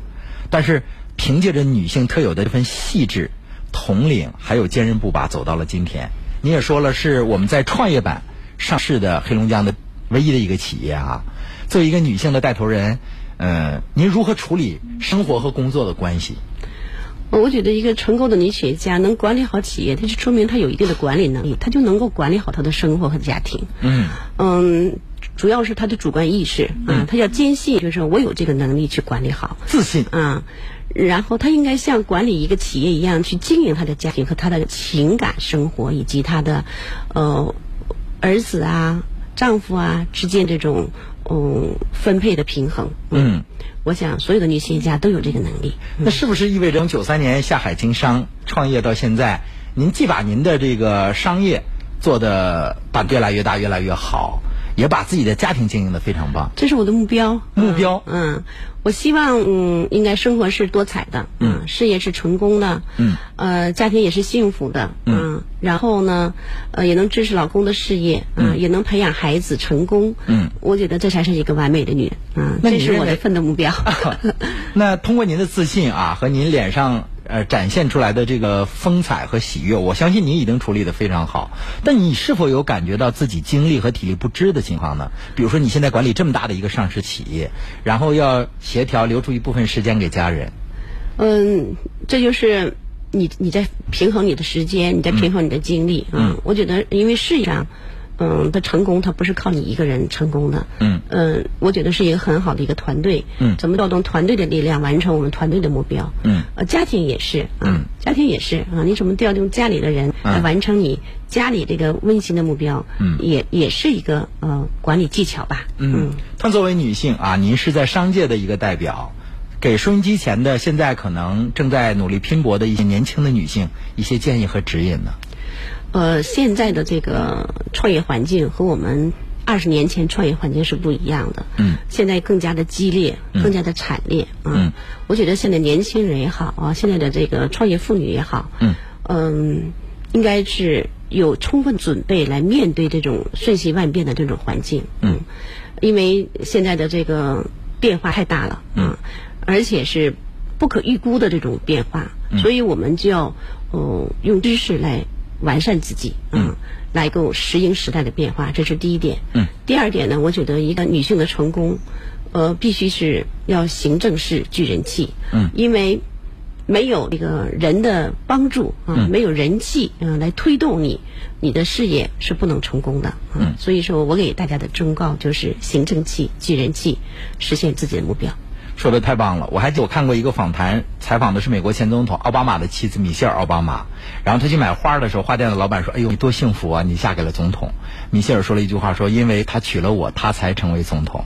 Speaker 1: 但是凭借着女性特有的这份细致。统领还有坚韧不拔，走到了今天。你也说了，是我们在创业板上市的黑龙江的唯一的一个企业啊。作为一个女性的带头人，嗯，您如何处理生活和工作的关系？
Speaker 22: 我觉得一个成功的女企业家能管理好企业，它就说明她有一定的管理能力，她就能够管理好她的生活和家庭。嗯嗯，主要是她的主观意识啊，她要坚信，就是我有这个能力去管理好，
Speaker 1: 自信
Speaker 22: 啊。然后他应该像管理一个企业一样去经营他的家庭和他的情感生活，以及他的呃儿子啊、丈夫啊之间这种嗯分配的平衡。嗯，我想所有的女企业家都有这个能力。
Speaker 1: 那是不是意味着九三年下海经商创业到现在，您既把您的这个商业做的把越来越大、越来越好？也把自己的家庭经营的非常棒，
Speaker 22: 这是我的目标。
Speaker 1: 目标，
Speaker 22: 嗯，我希望，嗯，应该生活是多彩的，嗯，事业是成功的，嗯，呃，家庭也是幸福的，嗯，然后呢，呃，也能支持老公的事业，嗯，也能培养孩子成功，嗯，我觉得这才是一个完美的女人，嗯，这是我的奋斗目标。
Speaker 1: 那通过您的自信啊，和您脸上。呃，展现出来的这个风采和喜悦，我相信你已经处理的非常好。但你是否有感觉到自己精力和体力不支的情况呢？比如说，你现在管理这么大的一个上市企业，然后要协调留出一部分时间给家人。
Speaker 22: 嗯，这就是你你在平衡你的时间，你在平衡你的精力。嗯，我觉得因为事业上。嗯，的成功，它不是靠你一个人成功的。嗯，嗯，我觉得是一个很好的一个团队。嗯，怎么调动团队的力量，完成我们团队的目标？嗯，呃，家庭也是。嗯，家庭也是啊，你怎么调动家里的人来完成你家里这个温馨的目标？嗯，也也是一个呃管理技巧吧。
Speaker 1: 嗯，她作为女性啊，您是在商界的一个代表，给收音机前的现在可能正在努力拼搏的一些年轻的女性一些建议和指引呢？
Speaker 22: 呃，现在的这个创业环境和我们二十年前创业环境是不一样的。嗯。现在更加的激烈，更加的惨烈。嗯。我觉得现在年轻人也好啊，现在的这个创业妇女也好。嗯。嗯，应该是有充分准备来面对这种瞬息万变的这种环境。嗯。因为现在的这个变化太大了。嗯。而且是不可预估的这种变化，所以我们就要嗯用知识来。完善自己，嗯，来够适应时代的变化，这是第一点。嗯，第二点呢，我觉得一个女性的成功，呃，必须是要行政式聚人气。嗯，因为没有这个人的帮助啊，没有人气啊，来推动你，你的事业是不能成功的。嗯，所以说我给大家的忠告就是行政气聚人气，实现自己的目标。
Speaker 1: 说的太棒了！我还我看过一个访谈，采访的是美国前总统奥巴马的妻子米歇尔·奥巴马。然后他去买花的时候，花店的老板说：“哎呦，你多幸福啊！你嫁给了总统。”米歇尔说了一句话：“说因为他娶了我，他才成为总统。”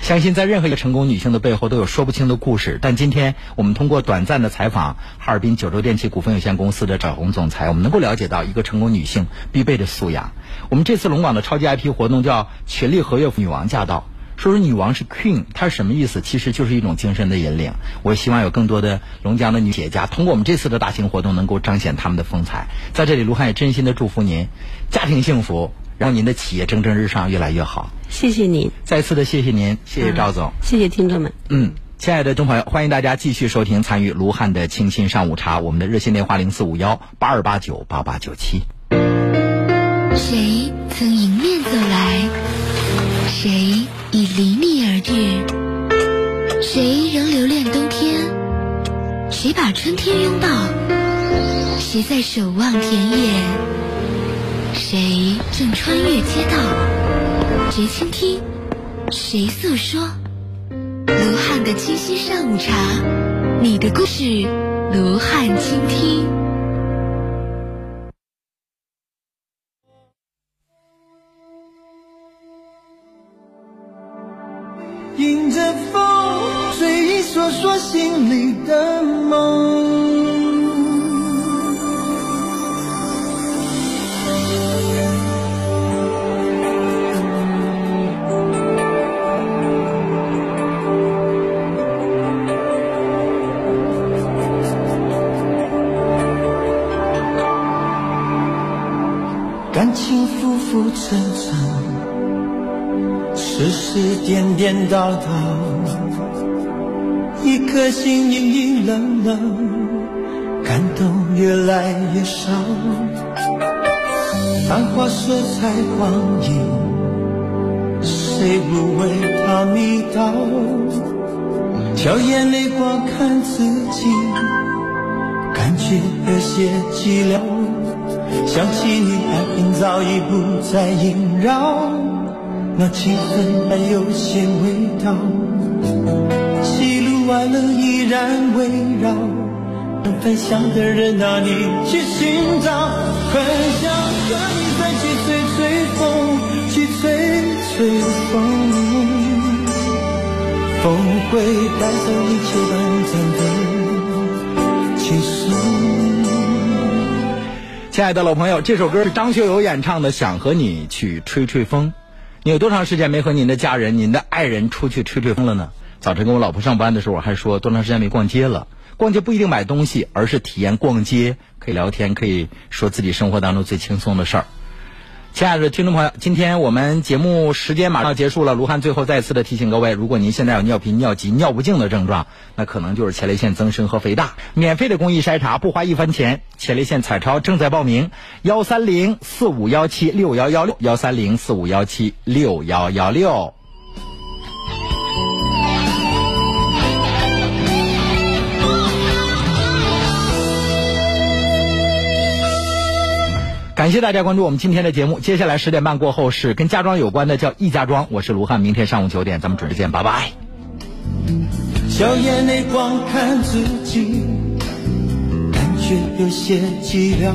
Speaker 1: 相信在任何一个成功女性的背后都有说不清的故事。但今天我们通过短暂的采访哈尔滨九州电器股份有限公司的赵红总裁，我们能够了解到一个成功女性必备的素养。我们这次龙广的超级 IP 活动叫“群力合约女王驾到”。说说女王是 queen，它是什么意思？其实就是一种精神的引领。我希望有更多的龙江的女企业家，通过我们这次的大型活动，能够彰显他们的风采。在这里，卢汉也真心的祝福您，家庭幸福，让您的企业蒸蒸日上，越来越好。
Speaker 22: 谢谢您，
Speaker 1: 再次的谢谢您，谢谢赵总，
Speaker 22: 谢谢听众们。
Speaker 1: 嗯。亲爱的众朋友，欢迎大家继续收听参与卢汉的清新上午茶。我们的热线电话零四五幺八二八九八八九七。
Speaker 23: 谁曾迎离你而去？谁仍留恋冬天？谁把春天拥抱？谁在守望田野？谁正穿越街道？谁倾听？谁诉说？卢汉的清新上午茶，你的故事，卢汉倾听。
Speaker 24: 迎着风，随意说说心里的梦。感情浮浮沉沉，世事颠颠倒倒，一颗心阴阴冷冷，感动越来越少。繁华色彩光影，谁不为它迷倒？挑眼泪光看自己，感觉有些寂寥。想起你，爱恨早已不再萦绕，那气氛还有些味道。喜怒哀乐依然围绕，能分享的人哪里去寻找？很想和你再去吹吹风，去吹吹风，风会带走一切短暂的情愫。
Speaker 1: 亲爱的老朋友，这首歌是张学友演唱的《想和你去吹吹风》。你有多长时间没和您的家人、您的爱人出去吹吹风了呢？早晨跟我老婆上班的时候，我还说多长时间没逛街了。逛街不一定买东西，而是体验逛街，可以聊天，可以说自己生活当中最轻松的事儿。亲爱的听众朋友，今天我们节目时间马上结束了。卢汉最后再次的提醒各位，如果您现在有尿频、尿急、尿不尽的症状，那可能就是前列腺增生和肥大。免费的公益筛查，不花一分钱。前列腺彩超正在报名，幺三零四五幺七六幺幺六，幺三零四五幺七六幺幺六。感谢大家关注我们今天的节目。接下来十点半过后是跟家装有关的，叫易家装。我是卢汉，明天上午九点咱们准时见，拜拜。
Speaker 24: 笑眼泪光看自己，感觉有些寂寥。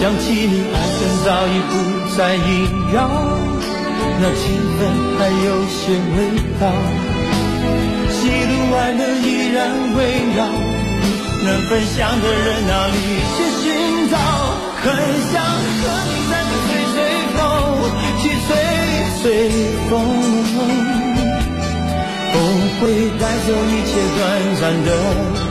Speaker 24: 想起你，爱恨早已不再萦绕，那气氛还有些味道。喜怒哀乐依然围绕，能分享的人哪里去寻找？很想和你再去吹吹风，去吹吹风，风会带走一切短暂的。